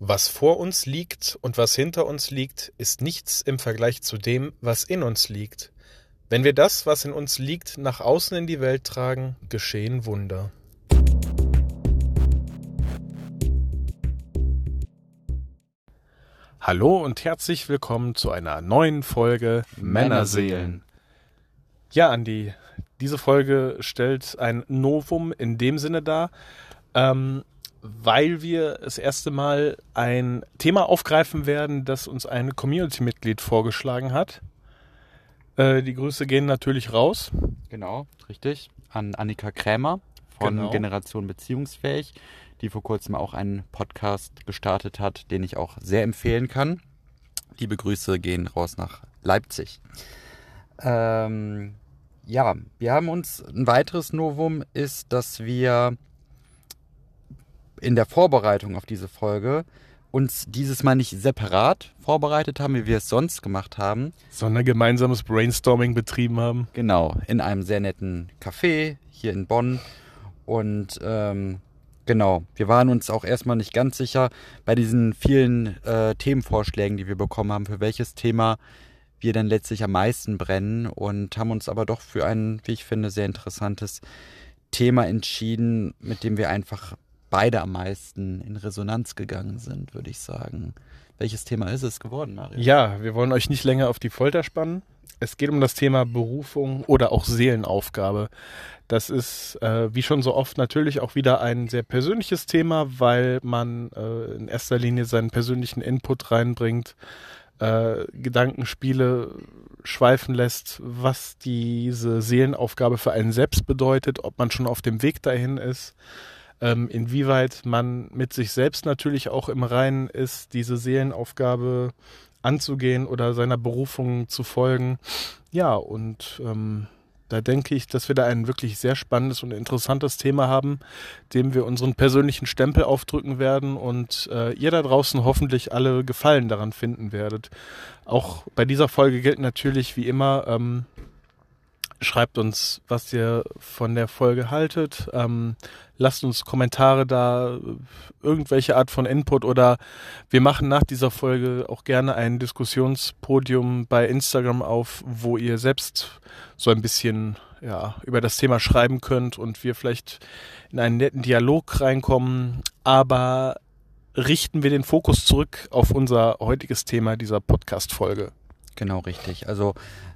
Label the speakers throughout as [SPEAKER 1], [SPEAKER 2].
[SPEAKER 1] Was vor uns liegt und was hinter uns liegt, ist nichts im Vergleich zu dem, was in uns liegt. Wenn wir das, was in uns liegt, nach außen in die Welt tragen, geschehen Wunder. Hallo und herzlich willkommen zu einer neuen Folge Männerseelen. Ja, Andi, diese Folge stellt ein Novum in dem Sinne dar, ähm, weil wir das erste Mal ein Thema aufgreifen werden, das uns ein Community-Mitglied vorgeschlagen hat. Äh, die Grüße gehen natürlich raus.
[SPEAKER 2] Genau, richtig. An Annika Krämer von
[SPEAKER 1] Genau.
[SPEAKER 2] Generation Beziehungsfähig, die vor kurzem auch einen Podcast gestartet hat, den ich auch sehr empfehlen kann. Liebe Grüße gehen raus nach Leipzig. Ähm, ja, wir haben uns ein weiteres Novum ist, dass wir in der Vorbereitung auf diese Folge uns dieses Mal nicht separat vorbereitet haben, wie wir es sonst gemacht haben,
[SPEAKER 1] Sondern gemeinsames Brainstorming betrieben haben.
[SPEAKER 2] Genau, in einem sehr netten Café hier in Bonn. Und ähm, genau, wir waren uns auch erstmal nicht ganz sicher bei diesen vielen äh, Themenvorschlägen, die wir bekommen haben, für welches Thema wir dann letztlich am meisten brennen und haben uns aber doch für ein, wie ich finde, sehr interessantes Thema entschieden, mit dem wir einfach beide am meisten in Resonanz gegangen sind, würde ich sagen. Welches Thema ist es geworden, Mario?
[SPEAKER 1] Ja, wir wollen euch nicht länger auf die Folter spannen. Es geht um das Thema Berufung oder auch Seelenaufgabe. Das ist, äh, wie schon so oft, natürlich auch wieder ein sehr persönliches Thema, weil man äh, in erster Linie seinen persönlichen Input reinbringt, äh, Gedankenspiele schweifen lässt, was diese Seelenaufgabe für einen selbst bedeutet, ob man schon auf dem Weg dahin ist, ähm, inwieweit man mit sich selbst natürlich auch im Reinen ist, diese Seelenaufgabe anzugehen oder seiner Berufung zu folgen. Ja, und ähm, da denke ich, dass wir da ein wirklich sehr spannendes und interessantes Thema haben, dem wir unseren persönlichen Stempel aufdrücken werden und äh, ihr da draußen hoffentlich alle Gefallen daran finden werdet. Auch bei dieser Folge gilt natürlich wie immer, ähm, schreibt uns, was ihr von der Folge haltet. Ähm, lasst uns Kommentare da, irgendwelche Art von Input oder wir machen nach dieser Folge auch gerne ein Diskussionspodium bei Instagram auf, wo ihr selbst so ein bisschen ja, über das Thema schreiben könnt und wir vielleicht in einen netten Dialog reinkommen. Aber richten wir den Fokus zurück auf unser heutiges Thema dieser Podcast-Folge.
[SPEAKER 2] Genau, richtig. Also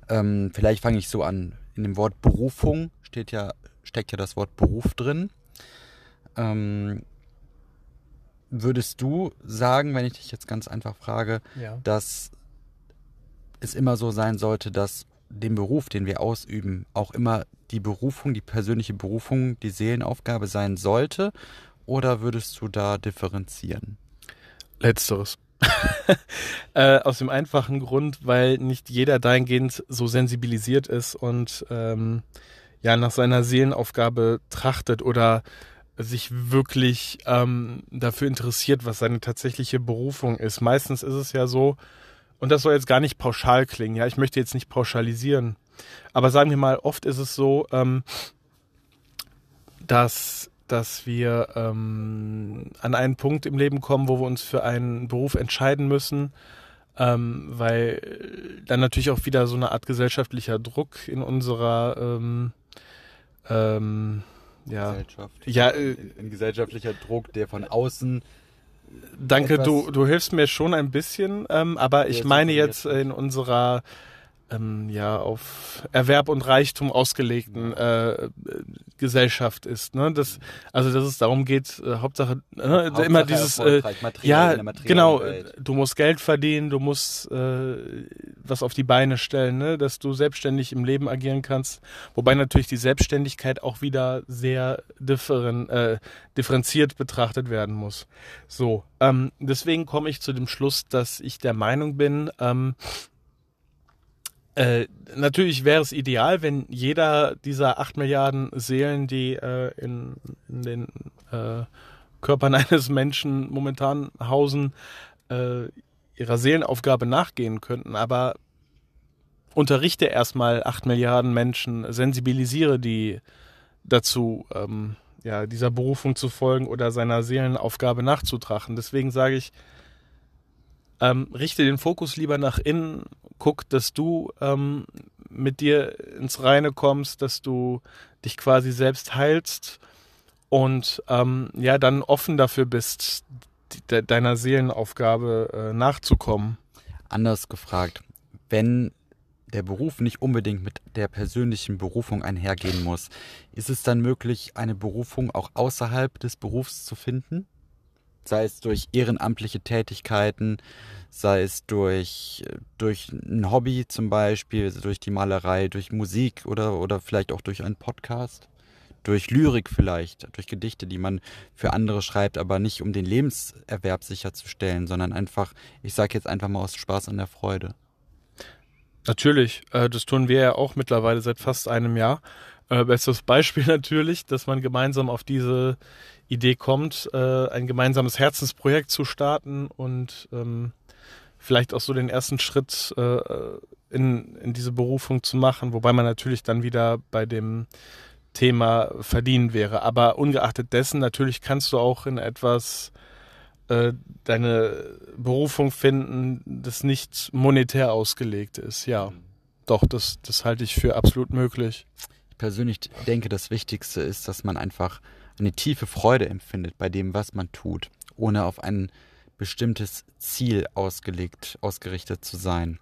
[SPEAKER 2] ähm, vielleicht fange ich so an. In dem Wort Berufung steht ja, steckt ja das Wort Beruf drin. Ähm, würdest du sagen, wenn ich dich jetzt ganz einfach frage,
[SPEAKER 1] Ja.
[SPEAKER 2] dass es immer so sein sollte, dass dem Beruf, den wir ausüben, auch immer die Berufung, die persönliche Berufung, die Seelenaufgabe sein sollte? Oder würdest du da differenzieren?
[SPEAKER 1] Letzteres. äh, aus dem einfachen Grund, weil nicht jeder dahingehend so sensibilisiert ist und ähm, ja nach seiner Seelenaufgabe trachtet oder sich wirklich ähm, dafür interessiert, was seine tatsächliche Berufung ist. Meistens ist es ja so, und das soll jetzt gar nicht pauschal klingen, ja, ich möchte jetzt nicht pauschalisieren, aber sagen wir mal, oft ist es so, ähm, dass dass wir ähm, an einen Punkt im Leben kommen, wo wir uns für einen Beruf entscheiden müssen, ähm, weil dann natürlich auch wieder so eine Art gesellschaftlicher Druck in unserer ähm, ähm, ja,
[SPEAKER 2] Gesellschaft.
[SPEAKER 1] Ja, äh,
[SPEAKER 2] ein gesellschaftlicher Druck, der von außen
[SPEAKER 1] danke, du, du hilfst mir schon ein bisschen, ähm, aber ich meine jetzt in unserer ähm, ja auf Erwerb und Reichtum ausgelegten äh, Gesellschaft ist. Ne? Das, also dass es darum geht, äh, Hauptsache, äh,
[SPEAKER 2] Hauptsache
[SPEAKER 1] immer dieses äh, ja genau,
[SPEAKER 2] Welt.
[SPEAKER 1] du musst Geld verdienen, du musst äh, was auf die Beine stellen, ne? dass du selbstständig im Leben agieren kannst. Wobei natürlich die Selbstständigkeit auch wieder sehr differen, äh, differenziert betrachtet werden muss. So, ähm, deswegen komme ich zu dem Schluss, dass ich der Meinung bin, ähm, äh, natürlich wäre es ideal, wenn jeder dieser acht Milliarden Seelen, die äh, in, in den äh, Körpern eines Menschen momentan hausen, äh, ihrer Seelenaufgabe nachgehen könnten. Aber unterrichte erstmal acht Milliarden Menschen, sensibilisiere die dazu, ähm, ja, dieser Berufung zu folgen oder seiner Seelenaufgabe nachzutrachen. Deswegen sage ich, ähm, richte den Fokus lieber nach innen, guck, dass du ähm, mit dir ins Reine kommst, dass du dich quasi selbst heilst und ähm, ja, dann offen dafür bist, de deiner Seelenaufgabe äh, nachzukommen.
[SPEAKER 2] Anders gefragt, wenn der Beruf nicht unbedingt mit der persönlichen Berufung einhergehen muss, ist es dann möglich, eine Berufung auch außerhalb des Berufs zu finden? Sei es durch ehrenamtliche Tätigkeiten, sei es durch, durch ein Hobby zum Beispiel, durch die Malerei, durch Musik oder, oder vielleicht auch durch einen Podcast? Durch Lyrik vielleicht, durch Gedichte, die man für andere schreibt, aber nicht um den Lebenserwerb sicherzustellen, sondern einfach, ich sage jetzt einfach mal aus Spaß an der Freude.
[SPEAKER 1] Natürlich, äh, das tun wir ja auch mittlerweile seit fast einem Jahr. Äh, bestes Beispiel natürlich, dass man gemeinsam auf diese Idee kommt, äh, ein gemeinsames Herzensprojekt zu starten und ähm, vielleicht auch so den ersten Schritt äh, in, in diese Berufung zu machen, wobei man natürlich dann wieder bei dem Thema verdienen wäre. Aber ungeachtet dessen, natürlich kannst du auch in etwas äh, deine Berufung finden, das nicht monetär ausgelegt ist. Ja, mhm. doch, das, das halte ich für absolut möglich.
[SPEAKER 2] Ich persönlich denke, das Wichtigste ist, dass man einfach eine tiefe Freude empfindet bei dem, was man tut, ohne auf ein bestimmtes Ziel ausgelegt, ausgerichtet zu sein.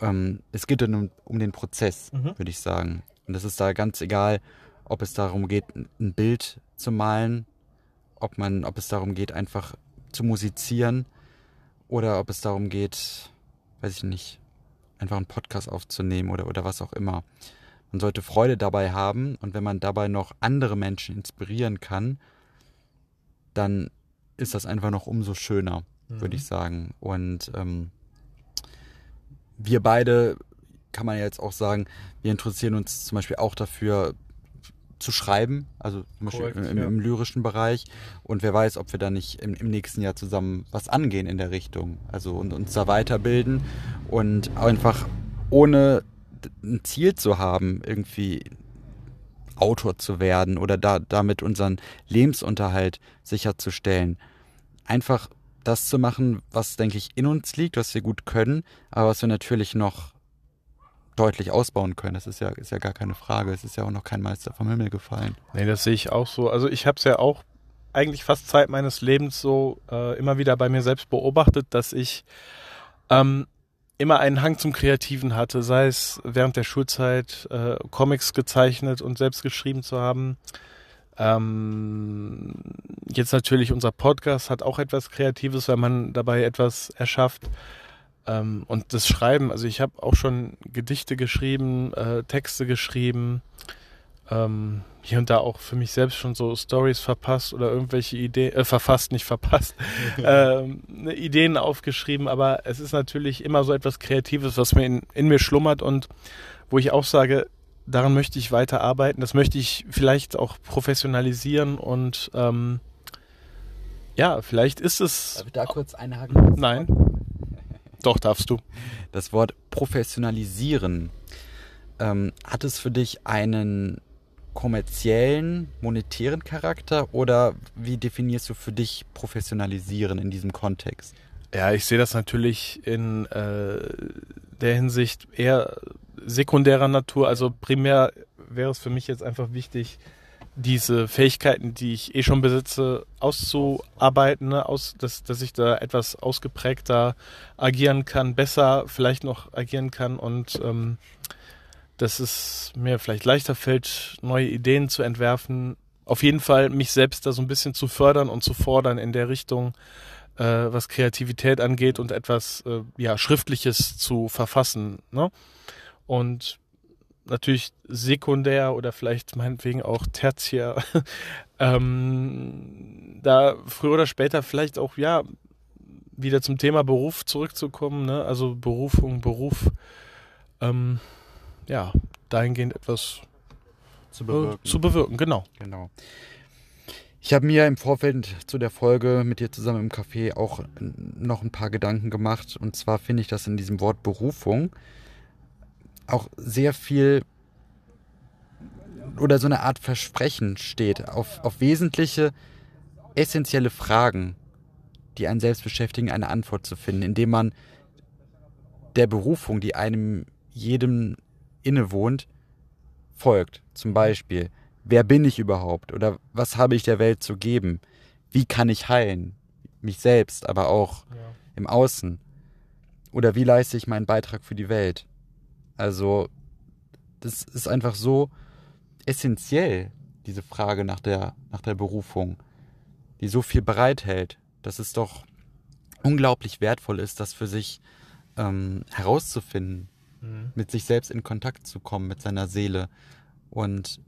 [SPEAKER 2] Ähm, es geht dann um, um den Prozess, mhm. würde ich sagen. Und es ist da ganz egal, ob es darum geht, ein Bild zu malen ob man, ob es darum geht, einfach zu musizieren oder ob es darum geht, weiß ich nicht, einfach einen Podcast aufzunehmen oder, oder was auch immer. Man sollte Freude dabei haben und wenn man dabei noch andere Menschen inspirieren kann, dann ist das einfach noch umso schöner, mhm. würde ich sagen. Und ähm, wir beide, kann man jetzt auch sagen, wir interessieren uns zum Beispiel auch dafür, zu schreiben, also zum Beispiel Korrekt, im, im, lyrischen Bereich. Und wer weiß, ob wir da nicht im, im, nächsten Jahr zusammen was angehen in der Richtung. Also und uns da weiterbilden und einfach ohne ein Ziel zu haben, irgendwie Autor zu werden oder da, damit unseren Lebensunterhalt sicherzustellen. Einfach das zu machen, was, denke ich, in uns liegt, was wir gut können, aber was wir natürlich noch deutlich ausbauen können. Das ist ja, ist ja gar keine Frage. Es ist ja auch noch kein Meister vom Himmel gefallen.
[SPEAKER 1] Nee, das sehe ich auch so. Also ich habe es ja auch eigentlich fast Zeit meines Lebens so äh, immer wieder bei mir selbst beobachtet, dass ich ähm, immer einen Hang zum Kreativen hatte, sei es während der Schulzeit äh, Comics gezeichnet und selbst geschrieben zu haben. Ähm, jetzt natürlich unser Podcast hat auch etwas Kreatives, wenn man dabei etwas erschafft. Ähm, und das Schreiben, also ich habe auch schon Gedichte geschrieben, äh, Texte geschrieben, ähm, hier und da auch für mich selbst schon so Stories verpasst oder irgendwelche Ideen, äh, verfasst, nicht verpasst, ähm, ne, Ideen aufgeschrieben, aber es ist natürlich immer so etwas Kreatives, was mir in, in mir schlummert und wo ich auch sage, daran möchte ich weiter arbeiten, das möchte ich vielleicht auch professionalisieren und ähm, ja, vielleicht ist es.
[SPEAKER 2] Darf ich da kurz einhaken?
[SPEAKER 1] Nein. Doch, darfst du.
[SPEAKER 2] Das Wort professionalisieren. Ähm, hat es für dich einen kommerziellen, monetären Charakter oder wie definierst du für dich professionalisieren in diesem Kontext?
[SPEAKER 1] Ja, ich sehe das natürlich in äh, der Hinsicht eher sekundärer Natur. Also primär wäre es für mich jetzt einfach wichtig, diese Fähigkeiten, die ich eh schon besitze, auszuarbeiten, ne? Aus, dass, dass ich da etwas ausgeprägter agieren kann, besser vielleicht noch agieren kann und ähm, dass es mir vielleicht leichter fällt, neue Ideen zu entwerfen. Auf jeden Fall mich selbst da so ein bisschen zu fördern und zu fordern in der Richtung, äh, was Kreativität angeht und etwas äh, ja Schriftliches zu verfassen. Ne? Und natürlich sekundär oder vielleicht meinetwegen auch tertiär, ähm, da früher oder später vielleicht auch, ja, wieder zum Thema Beruf zurückzukommen, ne? also Berufung, Beruf, ähm, ja, dahingehend etwas zu bewirken. Äh, zu bewirken, genau.
[SPEAKER 2] Genau. Ich habe mir im Vorfeld zu der Folge mit dir zusammen im Café auch noch ein paar Gedanken gemacht. Und zwar finde ich das in diesem Wort Berufung auch sehr viel oder so eine Art Versprechen steht, auf, auf wesentliche, essentielle Fragen, die einen selbst beschäftigen, eine Antwort zu finden, indem man der Berufung, die einem jedem innewohnt, folgt. Zum Beispiel, wer bin ich überhaupt oder was habe ich der Welt zu geben? Wie kann ich heilen? Mich selbst, aber auch ja. im Außen. Oder wie leiste ich meinen Beitrag für die Welt? Also, das ist einfach so essentiell, diese Frage nach der, nach der Berufung, die so viel bereithält, dass es doch unglaublich wertvoll ist, das für sich ähm, herauszufinden, mhm. mit sich selbst in Kontakt zu kommen, mit seiner Seele. Und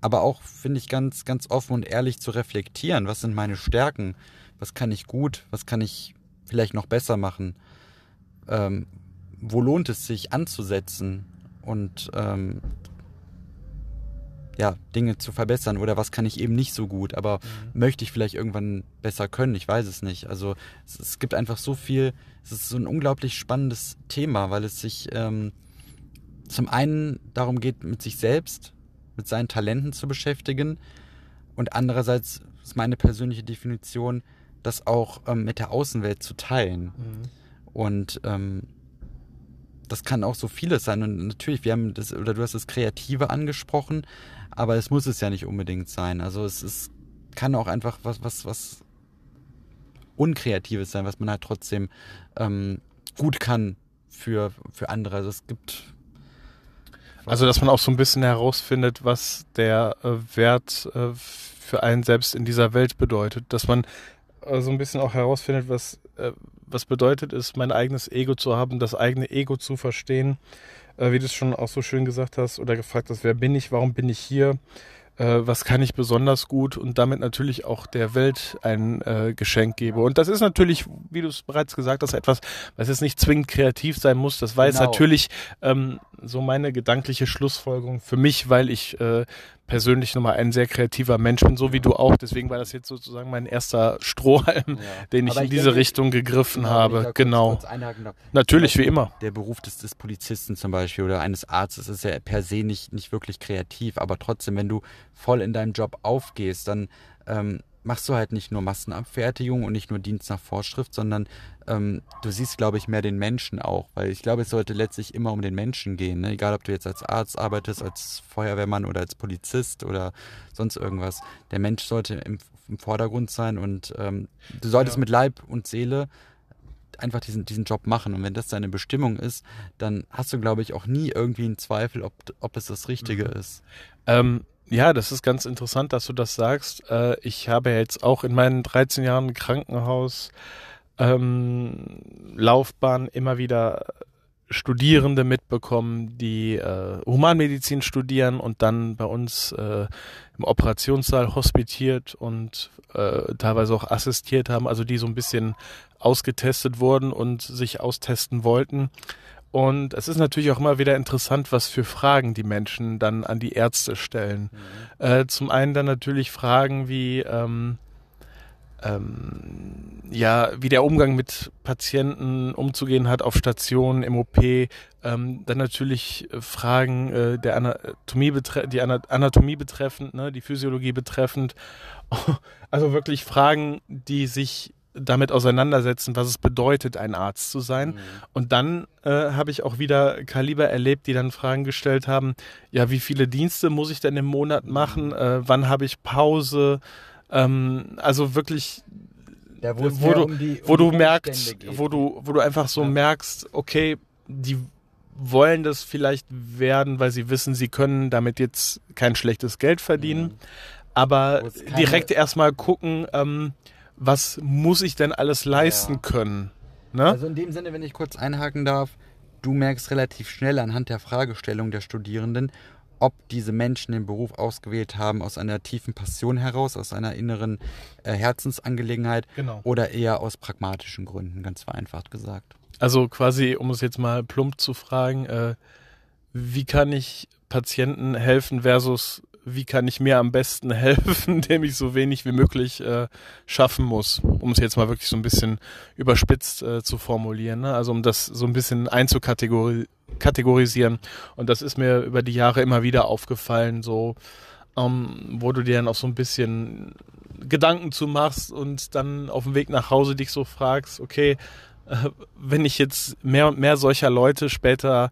[SPEAKER 2] aber auch, finde ich, ganz, ganz offen und ehrlich zu reflektieren, was sind meine Stärken, was kann ich gut, was kann ich vielleicht noch besser machen, ähm, wo lohnt es sich anzusetzen? Und ähm, ja, Dinge zu verbessern oder was kann ich eben nicht so gut, aber mhm. möchte ich vielleicht irgendwann besser können, ich weiß es nicht. Also es, es, gibt einfach so viel, es ist so ein unglaublich spannendes Thema, weil es sich ähm, zum einen darum geht, mit sich selbst, mit seinen Talenten zu beschäftigen und andererseits ist meine persönliche Definition, das auch ähm, mit der Außenwelt zu teilen. Mhm. Und ähm, das kann auch so vieles sein. Und natürlich, wir haben das, oder du hast das Kreative angesprochen, aber es muss es ja nicht unbedingt sein. Also es ist, kann auch einfach was, was, was Unkreatives sein, was man halt trotzdem ähm, gut kann für, für andere. Also es gibt.
[SPEAKER 1] Also dass man auch so ein bisschen herausfindet, was der äh, Wert äh, für einen selbst in dieser Welt bedeutet. Dass man äh, so ein bisschen auch herausfindet, was, äh, was bedeutet es, mein eigenes Ego zu haben, das eigene Ego zu verstehen, äh, wie du es schon auch so schön gesagt hast oder gefragt hast, wer bin ich, warum bin ich hier, äh, was kann ich besonders gut und damit natürlich auch der Welt ein äh, Geschenk gebe. Und das ist natürlich, wie du es bereits gesagt hast, etwas, was jetzt nicht zwingend kreativ sein muss. Das war genau. jetzt natürlich ähm, so meine gedankliche Schlussfolgerung für mich, weil ich äh, persönlich nochmal ein sehr kreativer Mensch bin, so wie du auch. Deswegen war das jetzt sozusagen mein erster Strohhalm, ja. den ich, ich in diese denke, Richtung gegriffen genau, habe. genau. Kurz, kurz Natürlich, wie immer.
[SPEAKER 2] Der Beruf des, des Polizisten zum Beispiel oder eines Arztes ist ja per se nicht, nicht wirklich kreativ, aber trotzdem, wenn du voll in deinem Job aufgehst, dann ähm, machst du halt nicht nur Massenabfertigung und nicht nur Dienst nach Vorschrift, sondern ähm, du siehst, glaube ich, mehr den Menschen auch. Weil ich glaube, es sollte letztlich immer um den Menschen gehen. Ne? Egal, ob du jetzt als Arzt arbeitest, als Feuerwehrmann oder als Polizist oder sonst irgendwas. Der Mensch sollte im, im Vordergrund sein und ähm, du solltest ja. mit Leib und Seele einfach diesen, diesen Job machen. Und wenn das deine Bestimmung ist, dann hast du, glaube ich, auch nie irgendwie einen Zweifel, ob, ob es das Richtige mhm. ist.
[SPEAKER 1] Ähm, ja, das ist ganz interessant, dass du das sagst. Äh, ich habe jetzt auch in meinen 13 Jahren Krankenhaus ähm, Laufbahn immer wieder Studierende mitbekommen, die äh, Humanmedizin studieren und dann bei uns äh, im Operationssaal hospitiert und äh, teilweise auch assistiert haben, also die so ein bisschen ausgetestet wurden und sich austesten wollten. Und es ist natürlich auch immer wieder interessant, was für Fragen die Menschen dann an die Ärzte stellen. Mhm. Äh, zum einen dann natürlich Fragen wie, ähm, ähm, ja, wie der Umgang mit Patienten umzugehen hat auf Stationen, im OP, ähm, dann natürlich Fragen äh, der Anatomie, betre die Anatomie betreffend, ne, die Physiologie betreffend. Also wirklich Fragen, die sich damit auseinandersetzen, was es bedeutet, ein Arzt zu sein. Mhm. Und dann äh, habe ich auch wieder Kaliber erlebt, die dann Fragen gestellt haben, ja, wie viele Dienste muss ich denn im Monat mhm. machen? Äh, wann habe ich Pause? Ähm, also wirklich, ja, wo, wo du, um die, um wo du merkst, wo du, wo du einfach so ja. merkst, okay, die wollen das vielleicht werden, weil sie wissen, sie können damit jetzt kein schlechtes Geld verdienen. Mhm. Aber direkt erstmal gucken, ähm, was muss ich denn alles leisten ja. können?
[SPEAKER 2] Ne? Also in dem Sinne, wenn ich kurz einhaken darf, du merkst relativ schnell anhand der Fragestellung der Studierenden, ob diese Menschen den Beruf ausgewählt haben aus einer tiefen Passion heraus, aus einer inneren äh, Herzensangelegenheit genau. oder eher aus pragmatischen Gründen, ganz vereinfacht gesagt.
[SPEAKER 1] Also quasi, um es jetzt mal plump zu fragen, äh, wie kann ich Patienten helfen versus wie kann ich mir am besten helfen, indem ich so wenig wie möglich äh, schaffen muss, um es jetzt mal wirklich so ein bisschen überspitzt äh, zu formulieren. Ne? Also um das so ein bisschen einzukategorisieren kategorisieren. Und das ist mir über die Jahre immer wieder aufgefallen, so, ähm, wo du dir dann auch so ein bisschen Gedanken zu machst und dann auf dem Weg nach Hause dich so fragst, okay, äh, wenn ich jetzt mehr und mehr solcher Leute später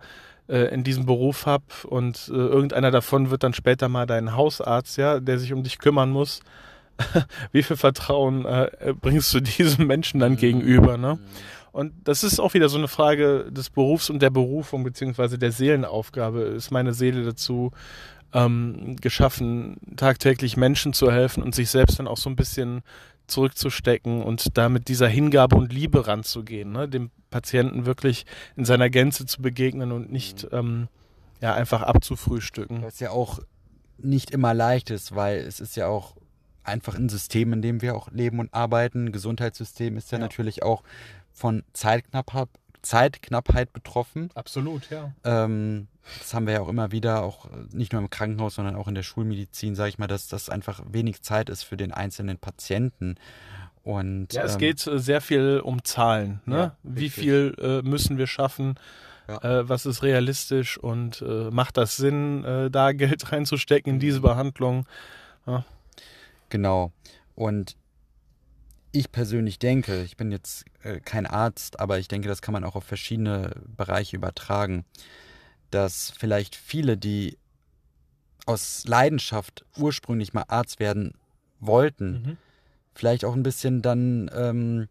[SPEAKER 1] äh, in diesem Beruf habe und äh, irgendeiner davon wird dann später mal dein Hausarzt, ja, der sich um dich kümmern muss, wie viel Vertrauen äh, bringst du diesem Menschen dann mhm. gegenüber, ne? Mhm. Und das ist auch wieder so eine Frage des Berufs und der Berufung, beziehungsweise der Seelenaufgabe. Ist meine Seele dazu ähm, geschaffen, tagtäglich Menschen zu helfen und sich selbst dann auch so ein bisschen zurückzustecken und da mit dieser Hingabe und Liebe ranzugehen, ne? dem Patienten wirklich in seiner Gänze zu begegnen und nicht mhm. ähm, ja, einfach abzufrühstücken.
[SPEAKER 2] Was ja auch nicht immer leicht ist, weil es ist ja auch einfach ein System, in dem wir auch leben und arbeiten. Gesundheitssystem ist ja, ja. natürlich auch von Zeitknappheit, Zeitknappheit betroffen.
[SPEAKER 1] Absolut, ja.
[SPEAKER 2] Ähm, das haben wir ja auch immer wieder, auch nicht nur im Krankenhaus, sondern auch in der Schulmedizin, sage ich mal, dass das einfach wenig Zeit ist für den einzelnen Patienten. Und,
[SPEAKER 1] ja, es ähm, geht äh, sehr viel um Zahlen. Ne? Ja, Wie viel äh, müssen wir schaffen? Ja. Äh, was ist realistisch und äh, macht das Sinn, äh, da Geld reinzustecken in diese Behandlung? Ja.
[SPEAKER 2] Genau. Und ich persönlich denke, ich bin jetzt äh, kein Arzt, aber ich denke, das kann man auch auf verschiedene Bereiche übertragen, dass vielleicht viele, die aus Leidenschaft ursprünglich mal Arzt werden wollten, mhm. vielleicht auch ein bisschen dann ähm,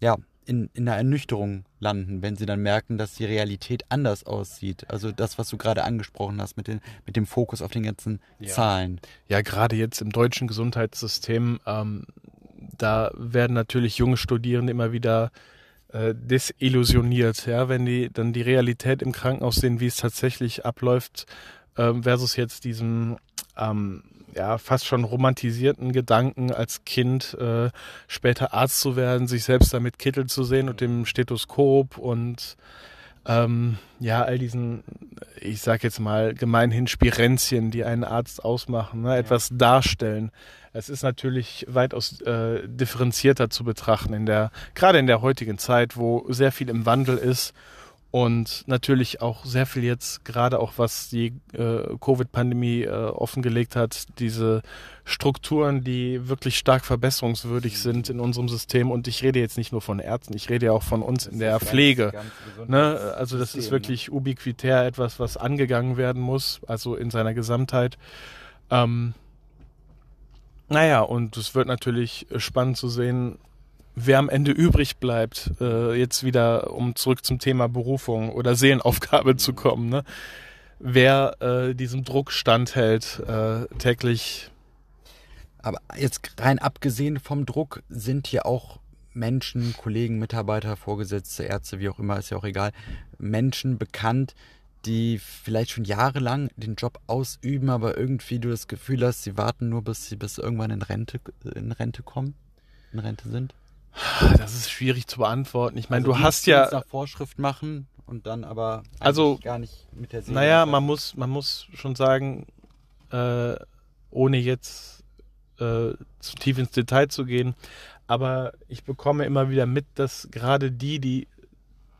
[SPEAKER 2] ja in, in einer Ernüchterung landen, wenn sie dann merken, dass die Realität anders aussieht. Also das, was du gerade angesprochen hast mit, den, mit dem Fokus auf den ganzen ja. Zahlen.
[SPEAKER 1] Ja, gerade jetzt im deutschen Gesundheitssystem, ähm, da werden natürlich junge Studierende immer wieder äh, desillusioniert, ja, wenn die dann die Realität im Krankenhaus sehen, wie es tatsächlich abläuft, äh, versus jetzt diesem ähm, ja, fast schon romantisierten Gedanken als Kind äh, später Arzt zu werden, sich selbst damit Kittel zu sehen und dem Stethoskop und ähm, ja, all diesen, ich sag jetzt mal, gemeinhin Spirenzien, die einen Arzt ausmachen, ne, etwas darstellen. Es ist natürlich weitaus äh, differenzierter zu betrachten in der, gerade in der heutigen Zeit, wo sehr viel im Wandel ist und natürlich auch sehr viel jetzt, gerade auch was die äh, Covid-Pandemie äh, offengelegt hat, diese Strukturen, die wirklich stark verbesserungswürdig sind in unserem System. Und ich rede jetzt nicht nur von Ärzten, ich rede ja auch von uns in der Pflege. ne? Also das ist wirklich ne? ubiquitär etwas, was angegangen werden muss, also in seiner Gesamtheit. Ähm, naja, und es wird natürlich spannend zu sehen, wer am Ende übrig bleibt, äh, jetzt wieder, um zurück zum Thema Berufung oder Seelenaufgabe zu kommen, ne? wer äh, diesem Druck standhält, äh, täglich.
[SPEAKER 2] Aber jetzt rein abgesehen vom Druck sind hier auch Menschen, Kollegen, Mitarbeiter, Vorgesetzte, Ärzte, wie auch immer, ist ja auch egal, Menschen bekannt, die vielleicht schon jahrelang den Job ausüben, aber irgendwie du das Gefühl hast, sie warten nur, bis sie bis irgendwann in Rente, in Rente kommen, in Rente sind?
[SPEAKER 1] Das ist schwierig zu beantworten. Ich meine, also du hast ja
[SPEAKER 2] nach Vorschrift machen und dann aber
[SPEAKER 1] also gar nicht mit der Seele. Naja, man muss man muss schon sagen, äh, ohne jetzt äh, zu tief ins Detail zu gehen, aber ich bekomme immer wieder mit, dass gerade die, die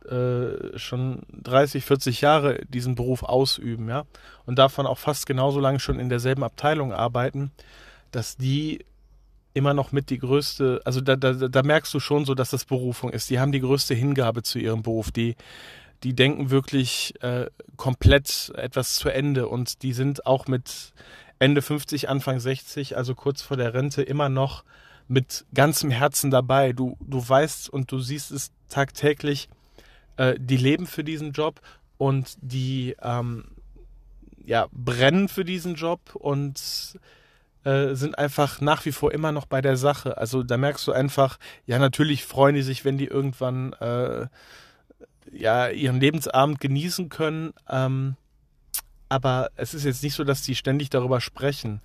[SPEAKER 1] äh, schon 30, 40 Jahre diesen Beruf ausüben, ja, und davon auch fast genauso lange schon in derselben Abteilung arbeiten, dass die immer noch mit die größte, also da, da, da merkst du schon so, dass das Berufung ist. Die haben die größte Hingabe zu ihrem Beruf. Die, die denken wirklich äh, komplett etwas zu Ende und die sind auch mit Ende 50, Anfang 60, also kurz vor der Rente, immer noch mit ganzem Herzen dabei. Du, du weißt und du siehst es tagtäglich, äh, die leben für diesen Job und die ähm, ja, brennen für diesen Job und äh, sind einfach nach wie vor immer noch bei der Sache. Also da merkst du einfach, ja, natürlich freuen die sich, wenn die irgendwann äh, ja ihren Lebensabend genießen können. Ähm, aber es ist jetzt nicht so, dass die ständig darüber sprechen.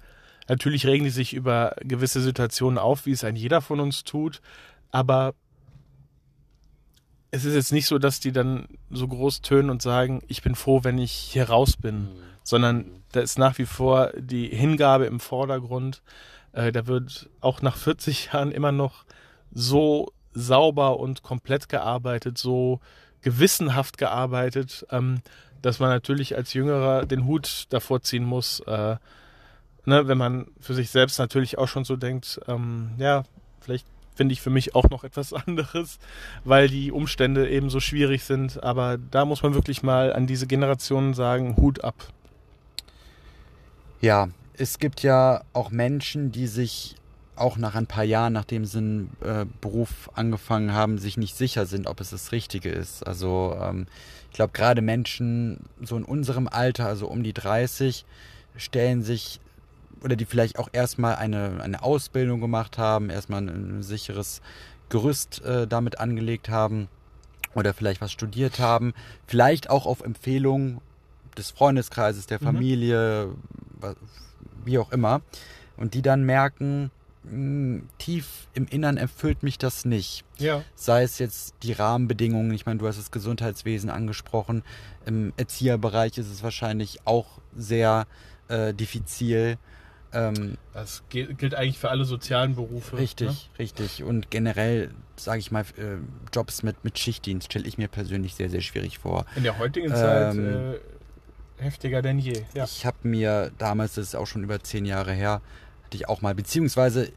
[SPEAKER 1] Natürlich regen die sich über gewisse Situationen auf, wie es ein jeder von uns tut, aber es ist jetzt nicht so, dass die dann so groß tönen und sagen, ich bin froh, wenn ich hier raus bin, mhm. sondern da ist nach wie vor die Hingabe im Vordergrund. Äh, da wird auch nach 40 Jahren immer noch so sauber und komplett gearbeitet, so gewissenhaft gearbeitet, ähm, dass man natürlich als Jüngerer den Hut davor ziehen muss, äh, ne, wenn man für sich selbst natürlich auch schon so denkt, ähm, ja, vielleicht finde ich für mich auch noch etwas anderes, weil die Umstände eben so schwierig sind. Aber da muss man wirklich mal an diese Generationen sagen, Hut ab.
[SPEAKER 2] Ja, es gibt ja auch Menschen, die sich auch nach ein paar Jahren, nachdem sie einen äh, Beruf angefangen haben, sich nicht sicher sind, ob es das Richtige ist. Also ähm, ich glaube, gerade Menschen so in unserem Alter, also um die 30, stellen sich oder die vielleicht auch erstmal eine, eine Ausbildung gemacht haben, erstmal ein, ein sicheres Gerüst äh, damit angelegt haben oder vielleicht was studiert haben, vielleicht auch auf Empfehlung des Freundeskreises, der mhm. Familie, mhm. wie auch immer, und die dann merken, mh, hm, tief im Innern erfüllt mich das nicht.
[SPEAKER 1] Ja.
[SPEAKER 2] Sei es jetzt die Rahmenbedingungen, ich meine, du hast das Gesundheitswesen angesprochen, im Erzieherbereich ist es wahrscheinlich auch sehr äh, diffizil.
[SPEAKER 1] Ähm, das gilt eigentlich für alle sozialen Berufe.
[SPEAKER 2] Richtig, ne? richtig. Und generell, sage ich mal, äh, Jobs mit, mit Schichtdienst stelle ich mir persönlich sehr, sehr schwierig vor.
[SPEAKER 1] In der heutigen ähm, Zeit äh, heftiger denn je.
[SPEAKER 2] Ja. Ich habe mir damals, das ist auch schon über zehn Jahre her, hatte ich auch mal, beziehungsweise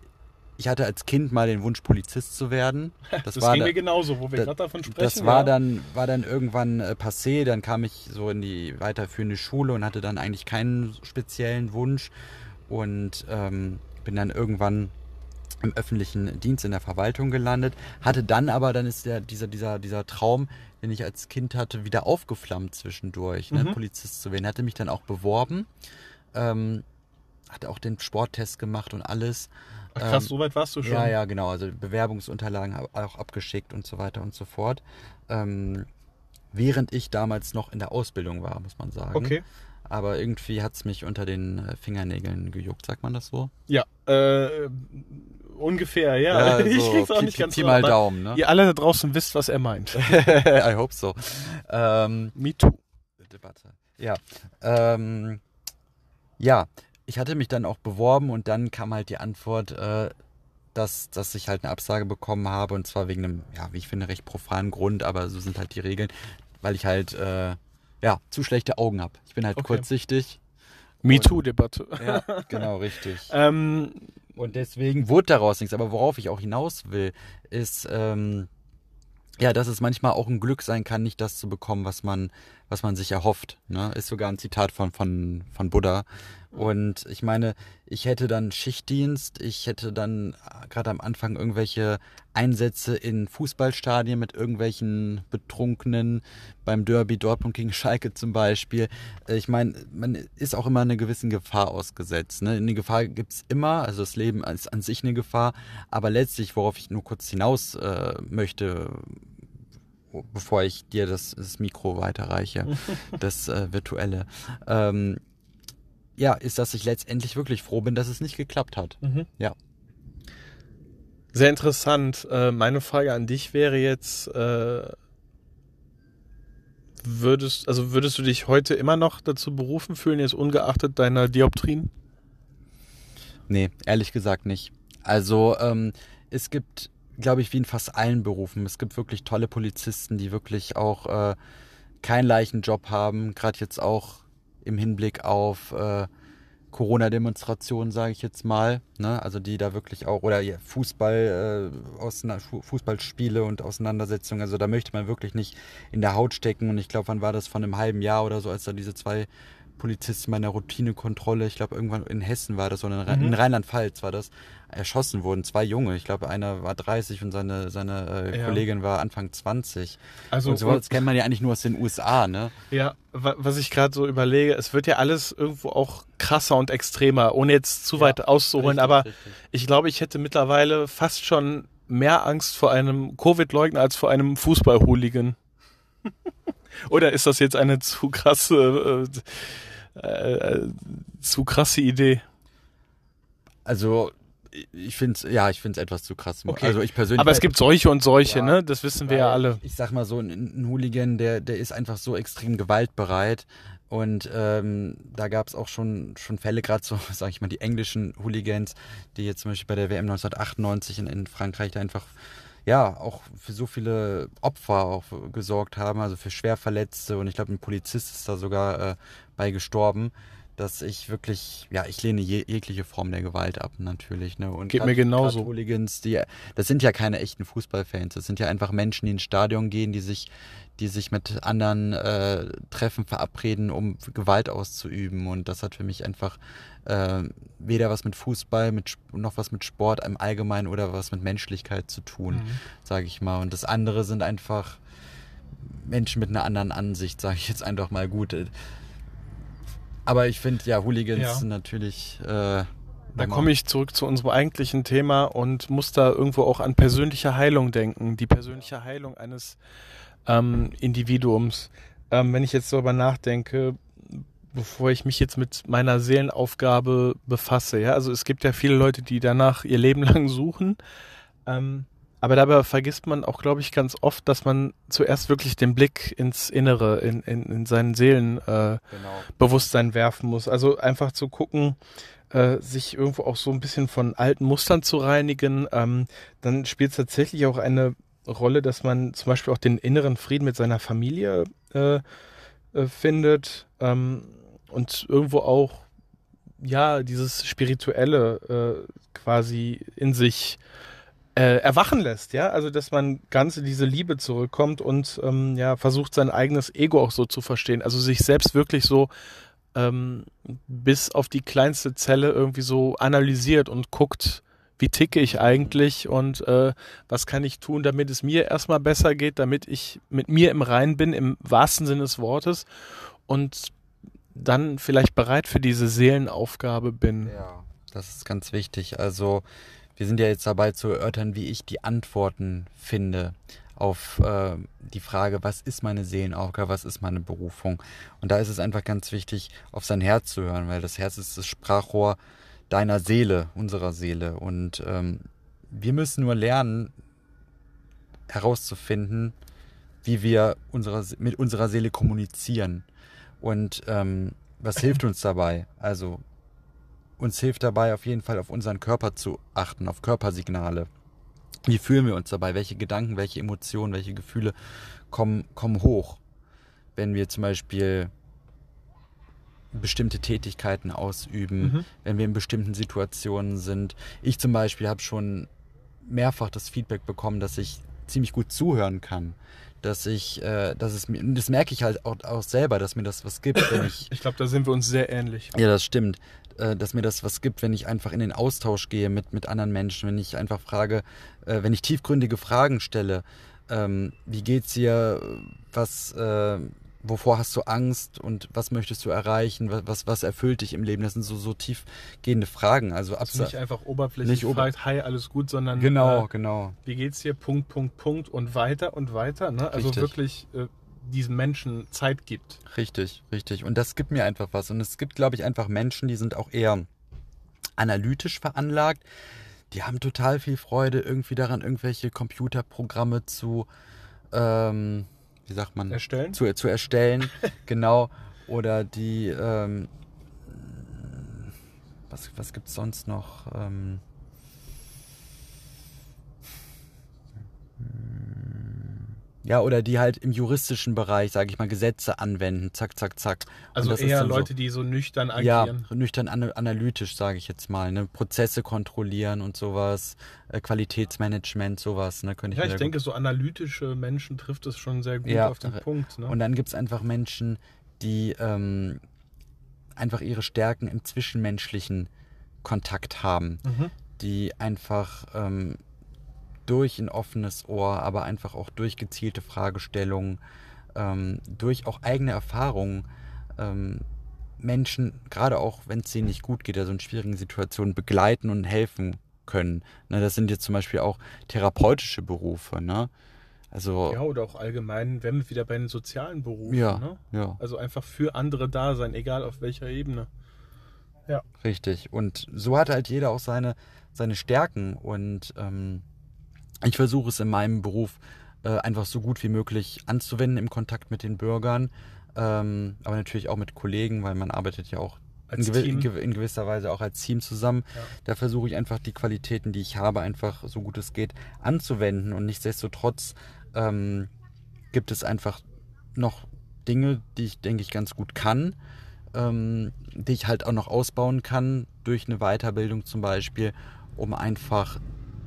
[SPEAKER 2] ich hatte als Kind mal den Wunsch, Polizist zu werden.
[SPEAKER 1] Das, das war ging da, mir genauso, wo wir gerade davon sprechen.
[SPEAKER 2] Das war, ja. dann, war dann irgendwann äh, passé, dann kam ich so in die weiterführende Schule und hatte dann eigentlich keinen speziellen Wunsch und ähm, bin dann irgendwann im öffentlichen Dienst in der Verwaltung gelandet, hatte dann aber, dann ist der, dieser, dieser, dieser Traum, den ich als Kind hatte, wieder aufgeflammt zwischendurch, ne, mhm. Polizist zu werden. Hatte mich dann auch beworben, ähm, hatte auch den Sporttest gemacht und alles.
[SPEAKER 1] Ach krass, ähm, so weit warst du schon?
[SPEAKER 2] Ja, ja, genau. Also Bewerbungsunterlagen auch abgeschickt und so weiter und so fort. Ähm, während ich damals noch in der Ausbildung war, muss man sagen.
[SPEAKER 1] Okay
[SPEAKER 2] aber irgendwie hat es mich unter den äh, Fingernägeln gejuckt, sagt man das so?
[SPEAKER 1] Ja, äh, ungefähr, ja.
[SPEAKER 2] ja so ich krieg's auch nicht ganz Pi mal Daumen, ne?
[SPEAKER 1] Ihr alle da draußen wisst, was er meint.
[SPEAKER 2] I hope so. Ähm,
[SPEAKER 1] Me too.
[SPEAKER 2] Debatte. Ja. Ähm, ja, ich hatte mich dann auch beworben und dann kam halt die Antwort, äh, dass, dass ich halt eine Absage bekommen habe und zwar wegen einem, ja, wie ich finde, recht profanen Grund, aber so sind halt die Regeln, weil ich halt äh, ja, zu schlechte Augen habe. Ich bin halt okay. kurzsichtig.
[SPEAKER 1] MeToo-Debatte.
[SPEAKER 2] Ja, genau, richtig. ähm, und deswegen wurde daraus nichts. Aber worauf ich auch hinaus will, ist, ähm, ja, dass es manchmal auch ein Glück sein kann, nicht das zu bekommen, was man, was man sich erhofft. Ne? Ist sogar ein Zitat von, von, von Buddha. Und ich meine, ich hätte dann Schichtdienst, ich hätte dann äh, gerade am Anfang irgendwelche Einsätze in Fußballstadien mit irgendwelchen Betrunkenen, beim Derby Dortmund gegen Schalke zum Beispiel. Äh, ich meine, man ist auch immer einer gewissen Gefahr ausgesetzt. Ne? Eine Gefahr gibt's immer, also das Leben ist an sich eine Gefahr, aber letztlich, worauf ich nur kurz hinaus äh, möchte, bevor ich dir das, das Mikro weiterreiche, das äh, virtuelle. Ähm, ja, ist, dass ich letztendlich wirklich froh bin, dass es nicht geklappt hat. Mhm. Ja.
[SPEAKER 1] Sehr interessant. Äh, meine Frage an dich wäre jetzt, äh, würdest, also würdest du dich heute immer noch dazu berufen fühlen, jetzt ungeachtet deiner Dioptrien?
[SPEAKER 2] Nee, ehrlich gesagt nicht. Also ähm, es gibt, glaube ich, wie in fast allen Berufen, es gibt wirklich tolle Polizisten, die wirklich auch äh, keinen leichten Job haben, gerade jetzt auch im Hinblick auf äh, Corona-Demonstrationen, sage ich jetzt mal. Ne? Also die da wirklich auch, oder ja, Fußball, äh, Fußballspiele und Auseinandersetzungen. Also da möchte man wirklich nicht in der Haut stecken. Und ich glaube, wann war das von einem halben Jahr oder so, als da diese zwei Polizisten bei einer Routinekontrolle, ich glaube irgendwann in Hessen war das, oder in, mhm. in Rheinland-Pfalz war das, erschossen wurden. Zwei Junge, ich glaube einer war 30 und seine, seine äh, ja. Kollegin war Anfang 20. Also und sowas kennt man ja eigentlich nur aus den USA, ne?
[SPEAKER 1] Ja, was ich gerade so überlege, es wird ja alles irgendwo auch krasser und extremer, ohne jetzt zu ja, weit auszuholen, richtig, aber richtig. ich glaube, ich hätte mittlerweile fast schon mehr Angst vor einem Covid-Leugner als vor einem Fußball-Hooligan. Oder ist das jetzt eine zu krasse, äh, äh, zu krasse Idee?
[SPEAKER 2] Also ich finde es, ja, ich finde es etwas zu krass.
[SPEAKER 1] Okay.
[SPEAKER 2] Also ich persönlich.
[SPEAKER 1] Aber es gibt solche und solche, ja, ne? Das wissen wir ja alle.
[SPEAKER 2] Ich sag mal so, ein, ein Hooligan, der, der ist einfach so extrem gewaltbereit. Und ähm, da gab es auch schon, schon Fälle, gerade so, sag ich mal, die englischen Hooligans, die jetzt zum Beispiel bei der WM 1998 in, in Frankreich da einfach ja auch für so viele Opfer auch gesorgt haben, also für Schwerverletzte und ich glaube, ein Polizist ist da sogar äh, bei gestorben dass ich wirklich, ja, ich lehne je, jegliche Form der Gewalt ab, natürlich. Ne?
[SPEAKER 1] Und Geht grad, mir genauso.
[SPEAKER 2] Hooligans, die, das sind ja keine echten Fußballfans, das sind ja einfach Menschen, die ins Stadion gehen, die sich, die sich mit anderen äh, treffen, verabreden, um Gewalt auszuüben. Und das hat für mich einfach äh, weder was mit Fußball, mit, noch was mit Sport im Allgemeinen oder was mit Menschlichkeit zu tun, mhm. sage ich mal. Und das andere sind einfach Menschen mit einer anderen Ansicht, sage ich jetzt einfach mal gut aber ich finde, ja, Hooligans ja. natürlich. Äh,
[SPEAKER 1] da komme ich zurück zu unserem eigentlichen Thema und muss da irgendwo auch an persönliche Heilung denken. Die persönliche Heilung eines ähm, Individuums. Ähm, wenn ich jetzt darüber nachdenke, bevor ich mich jetzt mit meiner Seelenaufgabe befasse, ja, also es gibt ja viele Leute, die danach ihr Leben lang suchen. Ähm, aber dabei vergisst man auch, glaube ich, ganz oft, dass man zuerst wirklich den Blick ins Innere, in, in, in seinen Seelenbewusstsein äh, genau. werfen muss. Also einfach zu gucken, äh, sich irgendwo auch so ein bisschen von alten Mustern zu reinigen. Ähm, dann spielt es tatsächlich auch eine Rolle, dass man zum Beispiel auch den inneren Frieden mit seiner Familie äh, äh, findet ähm, und irgendwo auch ja dieses spirituelle äh, quasi in sich äh, erwachen lässt, ja, also dass man ganz in diese Liebe zurückkommt und ähm, ja versucht sein eigenes Ego auch so zu verstehen, also sich selbst wirklich so ähm, bis auf die kleinste Zelle irgendwie so analysiert und guckt, wie ticke ich eigentlich und äh, was kann ich tun, damit es mir erstmal besser geht, damit ich mit mir im Rein bin, im wahrsten Sinne des Wortes und dann vielleicht bereit für diese Seelenaufgabe bin.
[SPEAKER 2] Ja, das ist ganz wichtig. Also wir sind ja jetzt dabei zu erörtern, wie ich die Antworten finde auf äh, die Frage, was ist meine Seelenaufgabe, was ist meine Berufung. Und da ist es einfach ganz wichtig, auf sein Herz zu hören, weil das Herz ist das Sprachrohr deiner Seele, unserer Seele. Und ähm, wir müssen nur lernen, herauszufinden, wie wir unsere, mit unserer Seele kommunizieren. Und ähm, was hilft uns dabei? Also uns hilft dabei auf jeden Fall auf unseren Körper zu achten, auf Körpersignale. Wie fühlen wir uns dabei? Welche Gedanken, welche Emotionen, welche Gefühle kommen, kommen hoch, wenn wir zum Beispiel bestimmte Tätigkeiten ausüben, mhm. wenn wir in bestimmten Situationen sind. Ich zum Beispiel habe schon mehrfach das Feedback bekommen, dass ich ziemlich gut zuhören kann dass ich, äh, dass es mir, das merke ich halt auch, auch selber, dass mir das was gibt, wenn ich.
[SPEAKER 1] Ich glaube, da sind wir uns sehr ähnlich.
[SPEAKER 2] Ja, das stimmt. Äh, dass mir das was gibt, wenn ich einfach in den Austausch gehe mit, mit anderen Menschen, wenn ich einfach frage, äh, wenn ich tiefgründige Fragen stelle, ähm, wie geht's dir, was, äh, wovor hast du Angst und was möchtest du erreichen, was, was, was erfüllt dich im Leben? Das sind so, so tiefgehende Fragen. Also,
[SPEAKER 1] also nicht einfach oberflächlich nicht fragt, hi, alles gut, sondern
[SPEAKER 2] genau, äh, genau.
[SPEAKER 1] Wie geht's dir? Punkt, Punkt, Punkt und weiter und weiter. Ne? Also Richtig. wirklich äh, diesen Menschen Zeit gibt.
[SPEAKER 2] Richtig, richtig. Und das gibt mir einfach was. Und es gibt, glaube ich, einfach Menschen, die sind auch eher analytisch veranlagt. Die haben total viel Freude irgendwie daran, irgendwelche Computerprogramme zu ähm, wie sagt man?
[SPEAKER 1] Erstellen?
[SPEAKER 2] Zu, zu erstellen, genau. Oder die, ähm, was, was gibt es sonst noch? Ähm, ja, oder die halt im juristischen Bereich, sage ich mal, Gesetze anwenden, zack, zack, zack.
[SPEAKER 1] Also eher Leute, so, die so nüchtern agieren.
[SPEAKER 2] Ja, nüchtern analytisch, sage ich jetzt mal. Ne? Prozesse kontrollieren und sowas, äh, Qualitätsmanagement, sowas. Ne?
[SPEAKER 1] Könnte ich ja, ich denke, so analytische Menschen trifft es schon sehr gut ja, auf den Punkt. Ne?
[SPEAKER 2] Und dann gibt es einfach Menschen, die ähm, einfach ihre Stärken im zwischenmenschlichen Kontakt haben. Mhm. Die einfach ähm, durch ein offenes Ohr, aber einfach auch durch gezielte Fragestellungen, ähm, durch auch eigene Erfahrungen ähm, Menschen, gerade auch wenn es ihnen nicht gut geht, also in schwierigen Situationen, begleiten und helfen können. Ne, das sind jetzt zum Beispiel auch therapeutische Berufe. Ne? Also,
[SPEAKER 1] ja, oder auch allgemein, wenn wir wieder bei den sozialen Berufen.
[SPEAKER 2] Ja,
[SPEAKER 1] ne?
[SPEAKER 2] ja.
[SPEAKER 1] Also einfach für andere da sein, egal auf welcher Ebene.
[SPEAKER 2] Ja. Richtig. Und so hat halt jeder auch seine, seine Stärken und ähm, ich versuche es in meinem Beruf äh, einfach so gut wie möglich anzuwenden im Kontakt mit den Bürgern, ähm, aber natürlich auch mit Kollegen, weil man arbeitet ja auch in gew- in gewisser Weise auch als Team zusammen.
[SPEAKER 1] Ja.
[SPEAKER 2] Da versuche ich einfach die Qualitäten, die ich habe, einfach so gut es geht anzuwenden. Und nichtsdestotrotz ähm, gibt es einfach noch Dinge, die ich, denke ich, ganz gut kann, ähm, die ich halt auch noch ausbauen kann durch eine Weiterbildung zum Beispiel, um einfach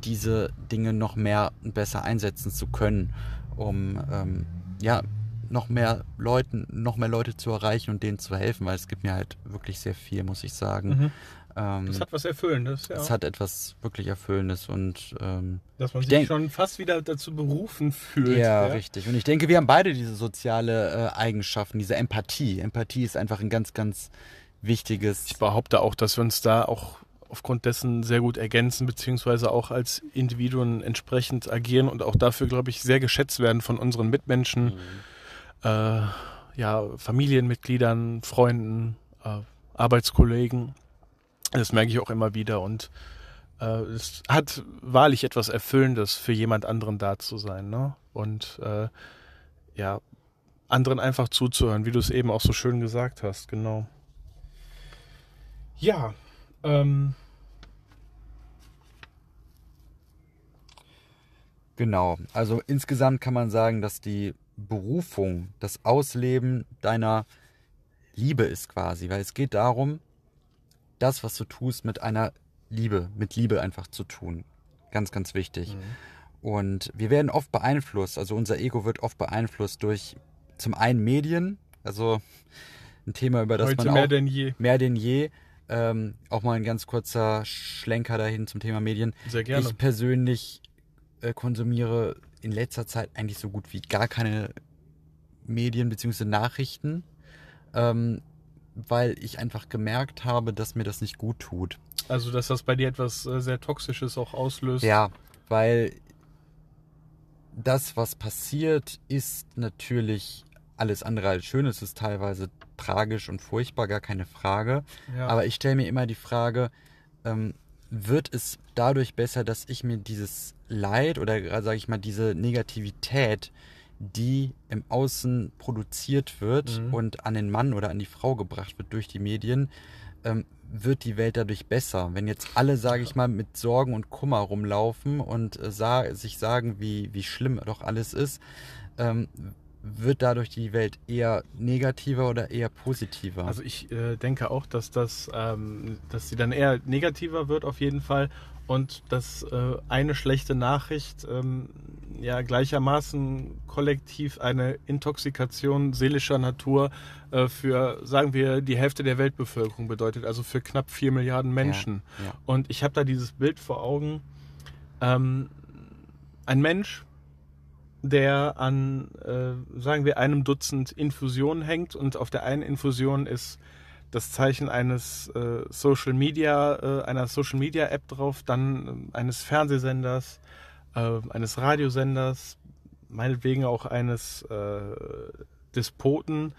[SPEAKER 2] diese Dinge noch mehr und besser einsetzen zu können, um ähm, ja noch mehr Leuten, noch mehr Leute zu erreichen und denen zu helfen, weil es gibt mir halt wirklich sehr viel, muss ich sagen.
[SPEAKER 1] Mhm.
[SPEAKER 2] Ähm,
[SPEAKER 1] Das hat was Erfüllendes, ja.
[SPEAKER 2] es hat etwas wirklich Erfüllendes und ähm,
[SPEAKER 1] Dass man
[SPEAKER 2] Ich
[SPEAKER 1] sich
[SPEAKER 2] denk-
[SPEAKER 1] schon fast wieder dazu berufen fühlt.
[SPEAKER 2] ja, richtig. Und ich denke, wir haben beide diese soziale äh, Eigenschaften, diese Empathie. Empathie ist einfach ein ganz, ganz wichtiges.
[SPEAKER 1] Ich behaupte auch, dass wir uns da auch aufgrund dessen sehr gut ergänzen, beziehungsweise auch als Individuen entsprechend agieren und auch dafür, glaube ich, sehr geschätzt werden von unseren Mitmenschen, äh, ja, Familienmitgliedern, Freunden, äh, Arbeitskollegen. Das merke ich auch immer wieder und äh, es hat wahrlich etwas Erfüllendes, für jemand anderen da zu sein, ne? Und äh, ja, anderen einfach zuzuhören, wie du es eben auch so schön gesagt hast, genau. Ja, ähm,
[SPEAKER 2] Genau. Also insgesamt kann man sagen, dass die Berufung, das Ausleben deiner Liebe ist quasi, weil es geht darum, das, was du tust, mit einer Liebe, mit Liebe einfach zu tun. Ganz, ganz wichtig. Und wir werden oft beeinflusst, also unser Ego wird oft beeinflusst durch zum einen Medien, also ein Thema, über das
[SPEAKER 1] heute
[SPEAKER 2] man
[SPEAKER 1] mehr
[SPEAKER 2] auch
[SPEAKER 1] denn je.
[SPEAKER 2] mehr denn je, ähm, auch mal ein ganz kurzer Schlenker dahin zum Thema Medien.
[SPEAKER 1] Sehr gerne.
[SPEAKER 2] Ich persönlich äh, konsumiere in letzter Zeit eigentlich so gut wie gar keine Medien bzw. Nachrichten, ähm, weil ich einfach gemerkt habe, dass mir das nicht gut tut.
[SPEAKER 1] Also, dass das bei dir etwas äh, sehr Toxisches auch auslöst.
[SPEAKER 2] Ja, weil das, was passiert, ist natürlich alles andere als schön. Es ist teilweise tragisch und furchtbar, gar keine Frage.
[SPEAKER 1] Ja.
[SPEAKER 2] Aber ich stelle mir immer die Frage, ähm, wird es dadurch besser, dass ich mir dieses Leid oder sage ich mal diese Negativität, die im Außen produziert wird
[SPEAKER 1] Mhm.
[SPEAKER 2] und an den Mann oder an die Frau gebracht wird durch die Medien, ähm, wird die Welt dadurch besser. Wenn jetzt alle, sage ich mal, mit Sorgen und Kummer rumlaufen und äh, sa sich sagen, wie, wie schlimm doch alles ist, ähm, wird dadurch die Welt eher negativer oder eher positiver?
[SPEAKER 1] Also ich äh, denke auch, dass das, ähm, dass sie dann eher negativer wird auf jeden Fall und dass äh, eine schlechte Nachricht ähm, ja gleichermaßen kollektiv eine Intoxikation seelischer Natur äh, für, sagen wir, die Hälfte der Weltbevölkerung bedeutet, also für knapp vier Milliarden Menschen.
[SPEAKER 2] ja.
[SPEAKER 1] Und ich habe da dieses Bild vor Augen. Ähm, ein Mensch, der an, äh, sagen wir, einem Dutzend Infusionen hängt und auf der einen Infusion ist das Zeichen eines äh, Social Media, äh, einer Social Media App drauf, dann äh, eines Fernsehsenders, äh, eines Radiosenders, meinetwegen auch eines äh, Despoten.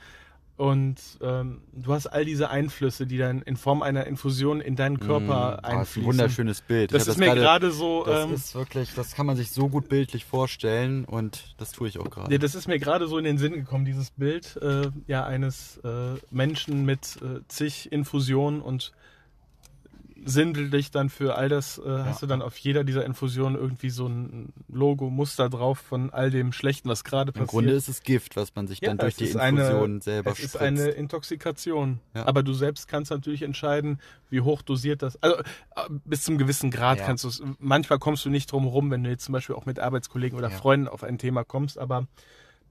[SPEAKER 1] Und ähm, du hast all diese Einflüsse, die dann in Form einer Infusion in deinen Körper
[SPEAKER 2] Mm, ah, ist ein
[SPEAKER 1] einfließen.
[SPEAKER 2] wunderschönes Bild.
[SPEAKER 1] Das ist mir gerade so.
[SPEAKER 2] Das
[SPEAKER 1] ähm,
[SPEAKER 2] ist wirklich, das kann man sich so gut bildlich vorstellen und das tue ich auch gerade.
[SPEAKER 1] Ja, das ist mir gerade so in den Sinn gekommen, dieses Bild äh, ja eines äh, Menschen mit äh, zig Infusionen und sinnbildlich dann für all das äh, hast du dann auf jeder dieser Infusionen irgendwie so ein Logo, Muster drauf von all dem Schlechten, was gerade
[SPEAKER 2] Im
[SPEAKER 1] passiert.
[SPEAKER 2] Grunde ist es Gift, was man sich
[SPEAKER 1] Ja,
[SPEAKER 2] dann durch
[SPEAKER 1] es
[SPEAKER 2] die
[SPEAKER 1] ist
[SPEAKER 2] Infusion
[SPEAKER 1] eine,
[SPEAKER 2] selber
[SPEAKER 1] es ist
[SPEAKER 2] spritzt.
[SPEAKER 1] eine Intoxikation.
[SPEAKER 2] Ja.
[SPEAKER 1] Aber du selbst kannst natürlich entscheiden, wie hoch dosiert das. Also äh, bis zum gewissen Grad
[SPEAKER 2] Ja.
[SPEAKER 1] kannst du es. Manchmal kommst du nicht drum rum, wenn du jetzt zum Beispiel auch mit Arbeitskollegen oder
[SPEAKER 2] Ja.
[SPEAKER 1] Freunden auf ein Thema kommst, aber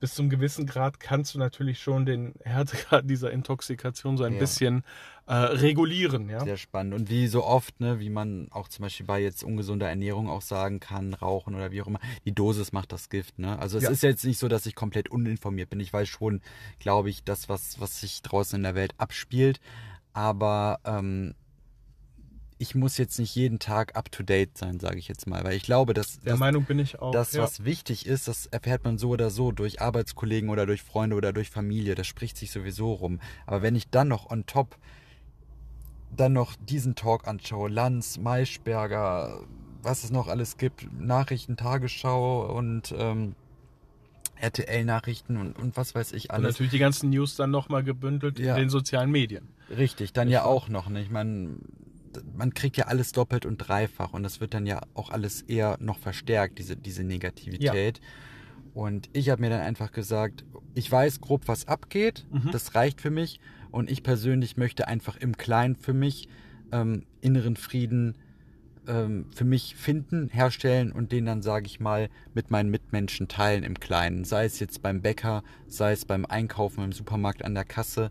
[SPEAKER 1] bis zum gewissen Grad kannst du natürlich schon den Härtegrad dieser Intoxikation so ein
[SPEAKER 2] Ja.
[SPEAKER 1] bisschen äh, regulieren, ja.
[SPEAKER 2] Sehr spannend. Und wie so oft, ne, wie man auch zum Beispiel bei jetzt ungesunder Ernährung auch sagen kann, Rauchen oder wie auch immer, die Dosis macht das Gift, ne? Also es
[SPEAKER 1] Ja.
[SPEAKER 2] ist jetzt nicht so, dass ich komplett uninformiert bin. Ich weiß schon, glaube ich, das, was, was sich draußen in der Welt abspielt. Aber ähm, ich muss jetzt nicht jeden Tag up to date sein, sage ich jetzt mal. Weil ich glaube, dass,
[SPEAKER 1] Der
[SPEAKER 2] dass
[SPEAKER 1] Meinung bin ich auch.
[SPEAKER 2] das,
[SPEAKER 1] ja.
[SPEAKER 2] was wichtig ist, das erfährt man so oder so durch Arbeitskollegen oder durch Freunde oder durch Familie. Das spricht sich sowieso rum. Aber wenn ich dann noch on top dann noch diesen Talk anschaue, Lanz, Maischberger, was es noch alles gibt, Nachrichten, Tagesschau und ähm, RTL-Nachrichten und, und was weiß ich
[SPEAKER 1] Und
[SPEAKER 2] alles.
[SPEAKER 1] natürlich die ganzen News dann nochmal gebündelt
[SPEAKER 2] Ja.
[SPEAKER 1] in den sozialen Medien.
[SPEAKER 2] Richtig, dann ja auch noch. Ne? Ich meine, man kriegt ja alles doppelt und dreifach und das wird dann ja auch alles eher noch verstärkt, diese, diese Negativität. Und ich habe mir dann einfach gesagt, ich weiß grob, was abgeht,
[SPEAKER 1] Mhm.
[SPEAKER 2] das reicht für mich und ich persönlich möchte einfach im Kleinen für mich ähm, inneren Frieden ähm, für mich finden, herstellen und den dann, sage ich mal, mit meinen Mitmenschen teilen im Kleinen. Sei es jetzt beim Bäcker, sei es beim Einkaufen im Supermarkt an der Kasse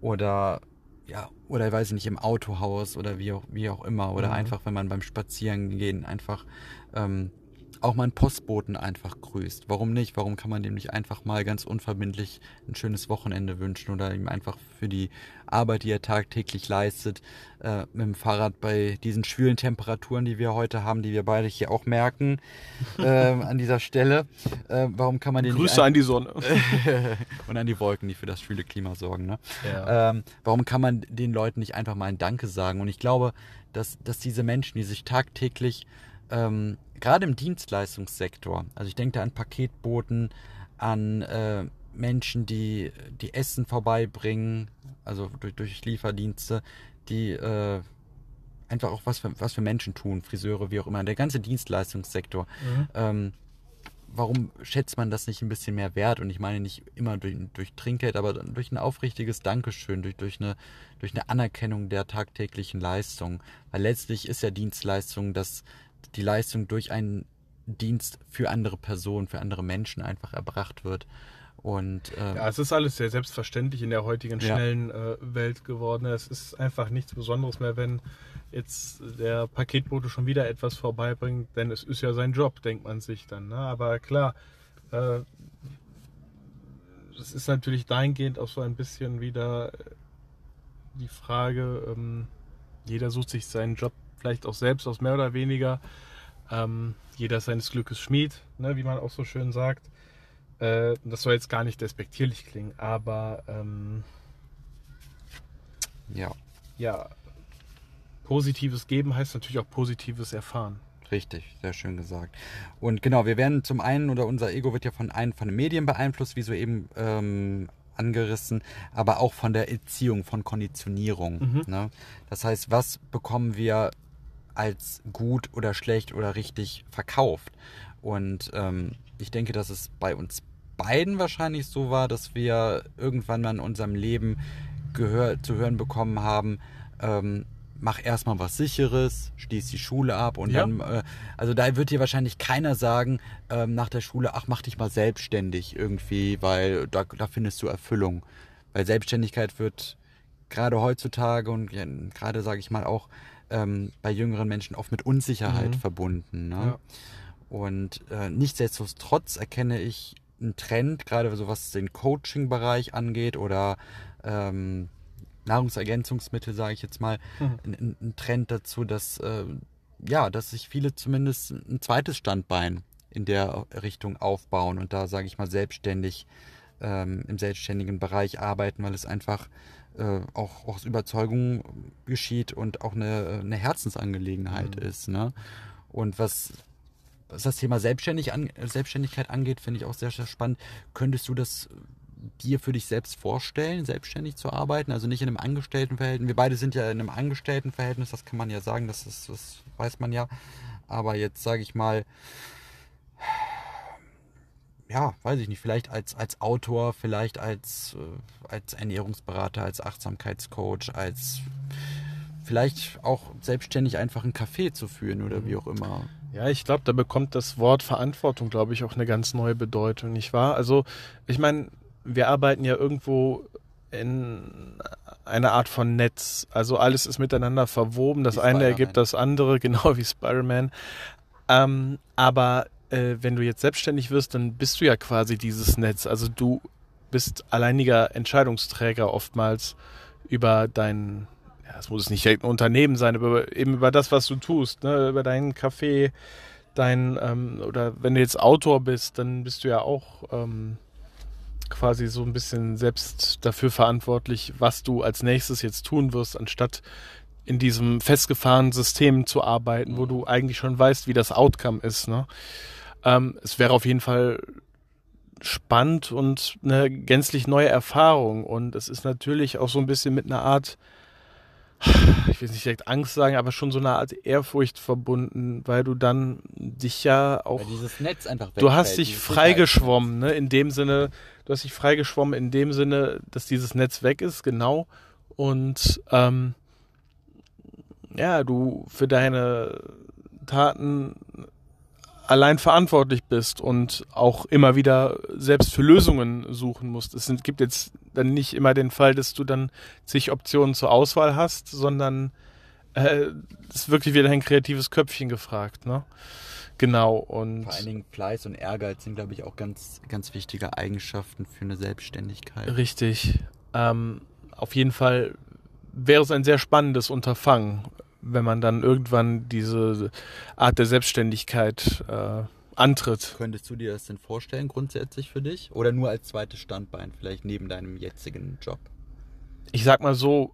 [SPEAKER 2] oder ja, oder weiß ich nicht, im Autohaus oder wie auch, wie auch immer. Oder
[SPEAKER 1] Mhm.
[SPEAKER 2] einfach, wenn man beim Spazierengehen einfach ähm, auch mal einen Postboten einfach grüßt. Warum nicht? Warum kann man dem nicht einfach mal ganz unverbindlich ein schönes Wochenende wünschen oder ihm einfach für die Arbeit, die er tagtäglich leistet, äh, mit dem Fahrrad bei diesen schwülen Temperaturen, die wir heute haben, die wir beide hier auch merken, ähm, an dieser Stelle. Äh, warum kann man den
[SPEAKER 1] Grüße an die Sonne.
[SPEAKER 2] und an die Wolken, die für das schwüle Klima sorgen. Ne?
[SPEAKER 1] Ja.
[SPEAKER 2] Ähm, warum kann man den Leuten nicht einfach mal ein Danke sagen? Und ich glaube, dass, dass diese Menschen, die sich tagtäglich, ähm, gerade im Dienstleistungssektor, also ich denke da an Paketboten, an äh, Menschen, die, die Essen vorbeibringen, also durch, durch Lieferdienste, die äh, einfach auch was für, was für Menschen tun, Friseure, wie auch immer, der ganze Dienstleistungssektor.
[SPEAKER 1] Mhm.
[SPEAKER 2] Ähm, warum schätzt man das nicht ein bisschen mehr wert? Und ich meine nicht immer durch, durch Trinkgeld, aber durch ein aufrichtiges Dankeschön, durch, durch, eine, durch eine Anerkennung der tagtäglichen Leistung. Weil letztlich ist ja Dienstleistung, dass die Leistung durch einen Dienst für andere Personen, für andere Menschen einfach erbracht wird. Und äh,
[SPEAKER 1] Ja, es ist alles sehr selbstverständlich in der heutigen
[SPEAKER 2] Ja.
[SPEAKER 1] schnellen äh, Welt geworden. Es ist einfach nichts Besonderes mehr, wenn jetzt der Paketbote schon wieder etwas vorbeibringt, denn es ist ja sein Job, denkt man sich dann. Ne? Aber klar, äh, es ist natürlich dahingehend auch so ein bisschen wieder äh, die Frage, ähm, jeder sucht sich seinen Job vielleicht auch selbst aus, mehr oder weniger. Ähm, jeder ist seines Glückes Schmied, ne, wie man auch so schön sagt. Äh, das soll jetzt gar nicht despektierlich klingen, aber ähm,
[SPEAKER 2] ja,
[SPEAKER 1] ja, positives Geben heißt natürlich auch positives Erfahren.
[SPEAKER 2] Richtig, sehr schön gesagt. Und genau, wir werden zum einen, oder unser Ego wird ja von einen von den Medien beeinflusst, wie so eben ähm, angerissen, aber auch von der Erziehung, von Konditionierung.
[SPEAKER 1] Mhm.
[SPEAKER 2] Ne? Das heißt, was bekommen wir als gut oder schlecht oder richtig verkauft? Und ähm, ich denke, dass es bei uns beiden wahrscheinlich so war, dass wir irgendwann mal in unserem Leben gehör zu hören bekommen haben, ähm, mach erstmal was sicheres, schließ die Schule ab und
[SPEAKER 1] Ja.
[SPEAKER 2] dann, äh, also da wird dir wahrscheinlich keiner sagen ähm, nach der Schule, ach mach dich mal selbstständig irgendwie, weil da, da findest du Erfüllung. Weil Selbstständigkeit wird gerade heutzutage und ja, gerade sage ich mal auch ähm, bei jüngeren Menschen oft mit Unsicherheit
[SPEAKER 1] Mhm.
[SPEAKER 2] verbunden. Ne?
[SPEAKER 1] Ja.
[SPEAKER 2] Und äh, nichtsdestotrotz erkenne ich einen Trend, gerade so was den Coaching-Bereich angeht oder ähm, Nahrungsergänzungsmittel, sage ich jetzt mal,
[SPEAKER 1] Mhm.
[SPEAKER 2] ein, Trend dazu, dass äh, ja, dass sich viele zumindest ein zweites Standbein in der Richtung aufbauen und da, sage ich mal, selbstständig ähm, im selbstständigen Bereich arbeiten, weil es einfach äh, auch, auch aus Überzeugung geschieht und auch eine, eine Herzensangelegenheit
[SPEAKER 1] Mhm.
[SPEAKER 2] ist. Ne? Und was, was das Thema Selbstständig an, Selbstständigkeit angeht, finde ich auch sehr, sehr spannend. Könntest du das dir für dich selbst vorstellen, selbstständig zu arbeiten? Also nicht in einem Angestelltenverhältnis. Wir beide sind ja in einem Angestelltenverhältnis, das kann man ja sagen, das, ist, das weiß man ja. Aber jetzt sage ich mal, ja, weiß ich nicht, vielleicht als, als Autor, vielleicht als, äh, als Ernährungsberater, als Achtsamkeitscoach, als vielleicht auch selbstständig einfach ein Café zu führen oder wie auch immer.
[SPEAKER 1] Ja, ich glaube, da bekommt das Wort Verantwortung, glaube ich, auch eine ganz neue Bedeutung, nicht wahr? Also, ich meine, wir arbeiten ja irgendwo in einer Art von Netz. Also alles ist miteinander verwoben. Das eine ergibt das andere, genau wie Spider-Man. Ähm, aber äh, wenn du jetzt selbstständig wirst, dann bist du ja quasi dieses Netz. Also du bist alleiniger Entscheidungsträger oftmals über dein, ja, es muss nicht direkt ein Unternehmen sein, aber eben über das, was du tust, ne? über deinen Kaffee, dein, ähm, oder wenn du jetzt Autor bist, dann bist du ja auch ähm, quasi so ein bisschen selbst dafür verantwortlich, was du als nächstes jetzt tun wirst, anstatt in diesem festgefahrenen System zu arbeiten, wo du eigentlich schon weißt, wie das Outcome ist. Ne? Ähm, es wäre auf jeden Fall spannend und eine gänzlich neue Erfahrung. Und es ist natürlich auch so ein bisschen mit einer Art, ich will nicht direkt Angst sagen, aber schon so eine Art Ehrfurcht verbunden, weil du dann dich ja auch. Weil
[SPEAKER 2] dieses Netz einfach
[SPEAKER 1] Du hast dich freigeschwommen, ne? In dem Sinne, du hast dich freigeschwommen in dem Sinne, dass dieses Netz weg ist, genau. Und ähm, ja, du für deine Taten allein verantwortlich bist und auch immer wieder selbst für Lösungen suchen musst. Es gibt jetzt dann nicht immer den Fall, dass du dann zig Optionen zur Auswahl hast, sondern äh, ist wirklich wieder ein kreatives Köpfchen gefragt, ne? Genau und
[SPEAKER 2] vor allen Dingen Fleiß und Ehrgeiz sind, glaube ich, auch ganz ganz wichtige Eigenschaften für eine Selbstständigkeit.
[SPEAKER 1] Richtig. Ähm, auf jeden Fall wäre es ein sehr spannendes Unterfangen, wenn man dann irgendwann diese Art der Selbstständigkeit äh, antritt.
[SPEAKER 2] Könntest du dir das denn vorstellen grundsätzlich für dich? Oder nur als zweites Standbein, vielleicht neben deinem jetzigen Job?
[SPEAKER 1] Ich sag mal so,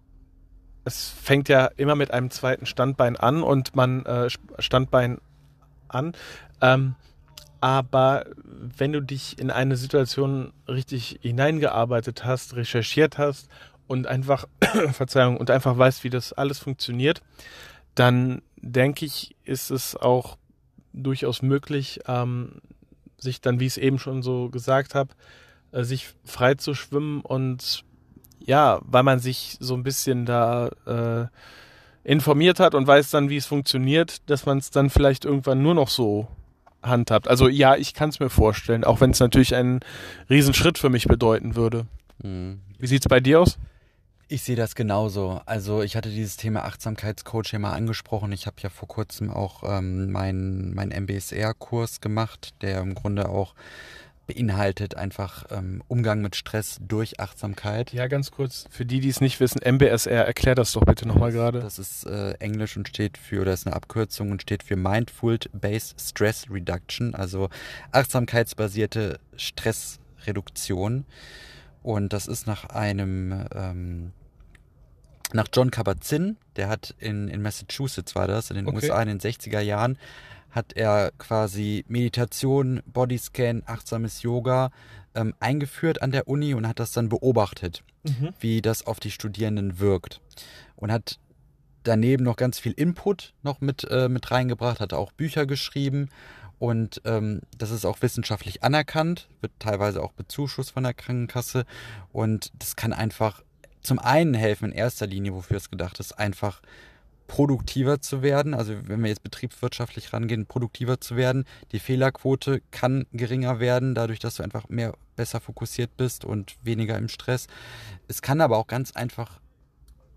[SPEAKER 1] es fängt ja immer mit einem zweiten Standbein an und man äh, Standbein an. Ähm, aber wenn du dich in eine Situation richtig hineingearbeitet hast, recherchiert hast und einfach, Verzeihung, und einfach weißt, wie das alles funktioniert, dann denke ich, ist es auch durchaus möglich, ähm, sich dann, wie ich es eben schon so gesagt habe, äh, sich frei zu schwimmen und ja, weil man sich so ein bisschen da äh, informiert hat und weiß dann, wie es funktioniert, dass man es dann vielleicht irgendwann nur noch so handhabt. Also ja, ich kann es mir vorstellen, auch wenn es natürlich einen Riesenschritt für mich bedeuten würde. Mhm. Wie sieht es bei dir aus?
[SPEAKER 2] Ich sehe das genauso. Also ich hatte dieses Thema Achtsamkeitscoach ja mal angesprochen. Ich habe ja vor kurzem auch ähm, meinen mein MBSR-Kurs gemacht, der im Grunde auch beinhaltet einfach ähm, Umgang mit Stress durch Achtsamkeit.
[SPEAKER 1] Ja, ganz kurz, für die, die es nicht wissen, MBSR, erklär das doch bitte nochmal gerade.
[SPEAKER 2] Das ist äh, Englisch und steht für, oder ist eine Abkürzung und steht für Mindful Based Stress Reduction, also achtsamkeitsbasierte Stressreduktion. Und das ist nach einem ähm, nach John Kabat-Zinn, der hat in, in Massachusetts war das, in den okay. USA in den 60er Jahren, hat er quasi Meditation, Bodyscan, achtsames Yoga ähm, eingeführt an der Uni und hat das dann beobachtet, mhm. wie das auf die Studierenden wirkt. Und hat daneben noch ganz viel Input noch mit, äh, mit reingebracht, hat auch Bücher geschrieben und ähm, das ist auch wissenschaftlich anerkannt, wird teilweise auch bezuschusst von der Krankenkasse und das kann einfach zum einen helfen in erster Linie, wofür es gedacht ist, einfach produktiver zu werden. Also wenn wir jetzt betriebswirtschaftlich rangehen, produktiver zu werden. Die Fehlerquote kann geringer werden, dadurch, dass du einfach mehr besser fokussiert bist und weniger im Stress. Es kann aber auch ganz einfach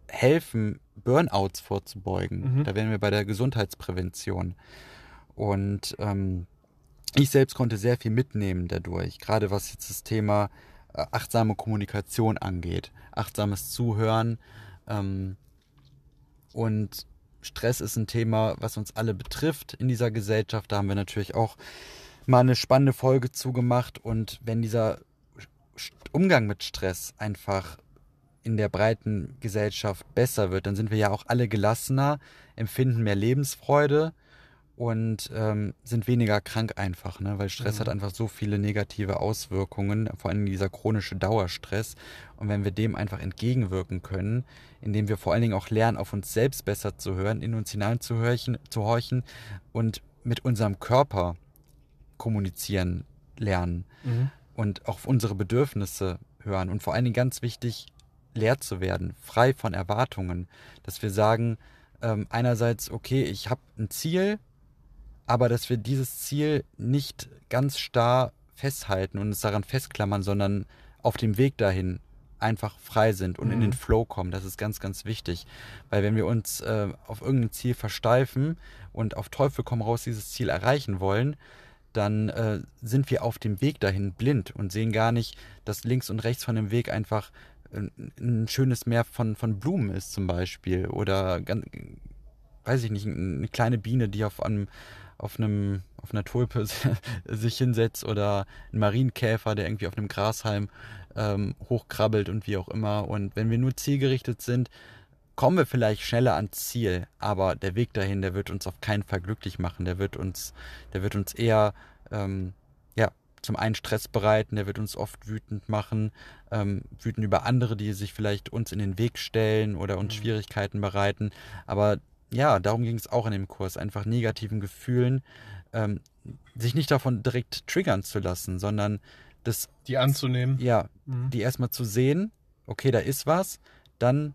[SPEAKER 2] helfen, Burnouts vorzubeugen. Mhm. Da wären wir bei der Gesundheitsprävention. Und ähm, ich selbst konnte sehr viel mitnehmen dadurch, gerade was jetzt das Thema äh, achtsame Kommunikation angeht, achtsames Zuhören. Ähm, und Stress ist ein Thema, was uns alle betrifft in dieser Gesellschaft. Da haben wir natürlich auch mal eine spannende Folge zugemacht. Und wenn dieser Umgang mit Stress einfach in der breiten Gesellschaft besser wird, dann sind wir ja auch alle gelassener, empfinden mehr Lebensfreude und ähm, sind weniger krank einfach, ne? weil Stress mhm. hat einfach so viele negative Auswirkungen, vor allem dieser chronische Dauerstress. Und wenn wir dem einfach entgegenwirken können, indem wir vor allen Dingen auch lernen, auf uns selbst besser zu hören, in uns hinein zu, horchen, zu horchen und mit unserem Körper kommunizieren lernen mhm. und auf unsere Bedürfnisse hören und vor allen Dingen ganz wichtig, leer zu werden, frei von Erwartungen, dass wir sagen, ähm, einerseits, okay, ich habe ein Ziel, aber dass wir dieses Ziel nicht ganz starr festhalten und uns daran festklammern, sondern auf dem Weg dahin einfach frei sind und mhm. in den mhm. Flow kommen. Das ist ganz, ganz wichtig. Weil wenn wir uns äh, auf irgendein Ziel versteifen und auf Teufel komm raus dieses Ziel erreichen wollen, dann äh, sind wir auf dem Weg dahin blind und sehen gar nicht, dass links und rechts von dem Weg einfach ein, ein schönes Meer von, von Blumen ist zum Beispiel. Oder, ganz, weiß ich nicht, eine kleine Biene, die auf einem auf einem auf einer Tulpe sich hinsetzt oder ein Marienkäfer, der irgendwie auf einem Grashalm ähm, hochkrabbelt und wie auch immer. Und wenn wir nur zielgerichtet sind, kommen wir vielleicht schneller ans Ziel, aber der Weg dahin, der wird uns auf keinen Fall glücklich machen. Der wird uns, der wird uns eher ähm, ja, zum einen Stress bereiten, der wird uns oft wütend machen, ähm, wütend über andere, die sich vielleicht uns in den Weg stellen oder uns mhm. Schwierigkeiten bereiten. Aber ja, darum ging es auch in dem Kurs, einfach negativen Gefühlen, ähm, sich nicht davon direkt triggern zu lassen, sondern das.
[SPEAKER 1] Die anzunehmen.
[SPEAKER 2] Ja, mhm. die erstmal zu sehen, okay, da ist was, dann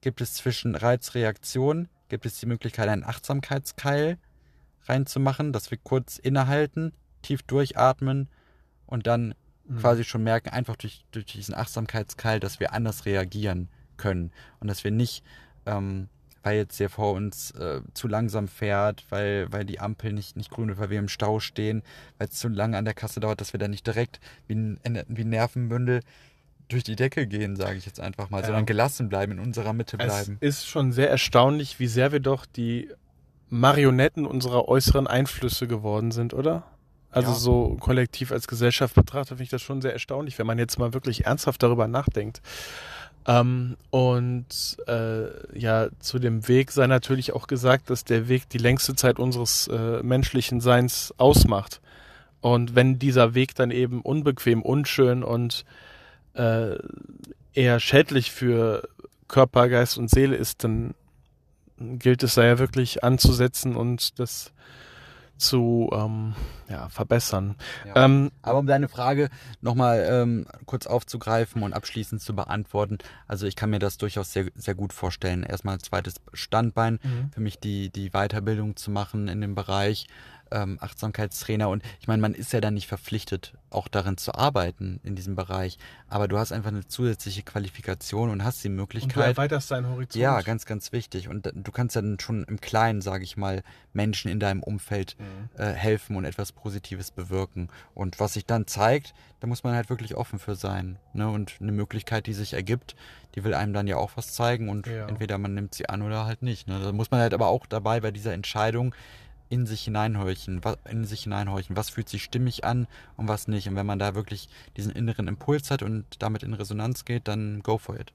[SPEAKER 2] gibt es zwischen Reizreaktion, gibt es die Möglichkeit, einen Achtsamkeitskeil reinzumachen, dass wir kurz innehalten, tief durchatmen und dann mhm. quasi schon merken, einfach durch, durch diesen Achtsamkeitskeil, dass wir anders reagieren können und dass wir nicht, ähm, weil jetzt der vor uns äh, zu langsam fährt, weil, weil die Ampel nicht, nicht grün wird, weil wir im Stau stehen, weil es zu lange an der Kasse dauert, dass wir da nicht direkt wie ein, wie ein Nervenbündel durch die Decke gehen, sage ich jetzt einfach mal, ja. sondern gelassen bleiben, in unserer Mitte bleiben.
[SPEAKER 1] Es ist schon sehr erstaunlich, wie sehr wir doch die Marionetten unserer äußeren Einflüsse geworden sind, oder? Also ja. so kollektiv als Gesellschaft betrachtet, finde ich das schon sehr erstaunlich, wenn man jetzt mal wirklich ernsthaft darüber nachdenkt. Ähm, und äh, ja, zu dem Weg sei natürlich auch gesagt, dass der Weg die längste Zeit unseres äh, menschlichen Seins ausmacht. Und wenn dieser Weg dann eben unbequem, unschön und äh, eher schädlich für Körper, Geist und Seele ist, dann gilt es da ja wirklich anzusetzen und das zu ähm, ja, verbessern.
[SPEAKER 2] Ja. Ähm, Aber um deine Frage nochmal ähm, kurz aufzugreifen und abschließend zu beantworten, also ich kann mir das durchaus sehr, sehr gut vorstellen. Erstmal zweites Standbein mhm. für mich die, die Weiterbildung zu machen in dem Bereich ähm, Achtsamkeitstrainer und ich meine, man ist ja dann nicht verpflichtet, auch darin zu arbeiten in diesem Bereich, aber du hast einfach eine zusätzliche Qualifikation und hast die Möglichkeit. Und du
[SPEAKER 1] erweiterst deinen Horizont.
[SPEAKER 2] Ja, ganz, ganz wichtig. Und du kannst dann schon im Kleinen, sage ich mal, Menschen in deinem Umfeld mhm. äh, helfen und etwas Positives bewirken. Und was sich dann zeigt, da muss man halt wirklich offen für sein. Ne? Und eine Möglichkeit, die sich ergibt, die will einem dann ja auch was zeigen und ja. entweder man nimmt sie an oder halt nicht. Ne? Da muss man halt aber auch dabei bei dieser Entscheidung in sich hineinhorchen, in sich hineinhorchen, was fühlt sich stimmig an und was nicht. Und wenn man da wirklich diesen inneren Impuls hat und damit in Resonanz geht, dann go for it.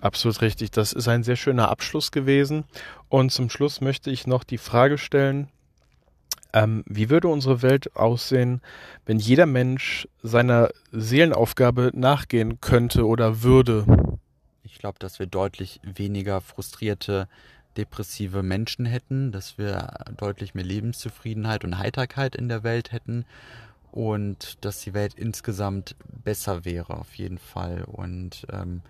[SPEAKER 1] Absolut richtig. Das ist ein sehr schöner Abschluss gewesen. Und zum Schluss möchte ich noch die Frage stellen, ähm, wie würde unsere Welt aussehen, wenn jeder Mensch seiner Seelenaufgabe nachgehen könnte oder würde?
[SPEAKER 2] Ich glaube, dass wir deutlich weniger frustrierte depressive Menschen hätten, dass wir deutlich mehr Lebenszufriedenheit und Heiterkeit in der Welt hätten und dass die Welt insgesamt besser wäre auf jeden Fall. Und ähm,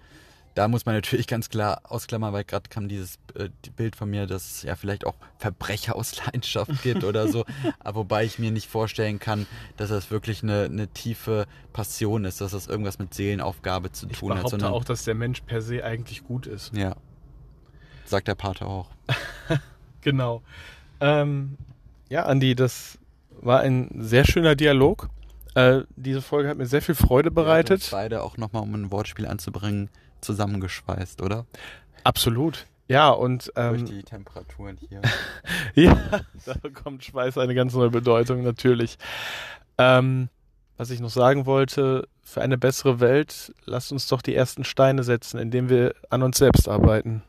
[SPEAKER 2] da muss man natürlich ganz klar ausklammern, weil gerade kam dieses äh, Bild von mir, dass es ja vielleicht auch Verbrecher aus Leidenschaft gibt oder so. Aber wobei ich mir nicht vorstellen kann, dass das wirklich eine, eine tiefe Passion ist, dass das irgendwas mit Seelenaufgabe zu tun
[SPEAKER 1] hat. Ich
[SPEAKER 2] behaupte
[SPEAKER 1] auch, dass der Mensch per se eigentlich gut ist.
[SPEAKER 2] Ja, Sagt der Pater auch.
[SPEAKER 1] genau. Ähm, ja, Andi, das war ein sehr schöner Dialog. Äh, diese Folge hat mir sehr viel Freude bereitet.
[SPEAKER 2] Ja, beide auch nochmal, um ein Wortspiel anzubringen, zusammengeschweißt, oder?
[SPEAKER 1] Absolut. Ja, und
[SPEAKER 2] ähm, durch die Temperaturen hier.
[SPEAKER 1] ja, da bekommt Schweiß eine ganz neue Bedeutung, natürlich. Ähm, was ich noch sagen wollte, für eine bessere Welt, lasst uns doch die ersten Steine setzen, indem wir an uns selbst arbeiten.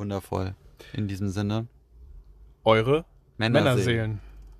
[SPEAKER 2] Wundervoll. In diesem Sinne.
[SPEAKER 1] Eure Männerseelen. Männerseelen.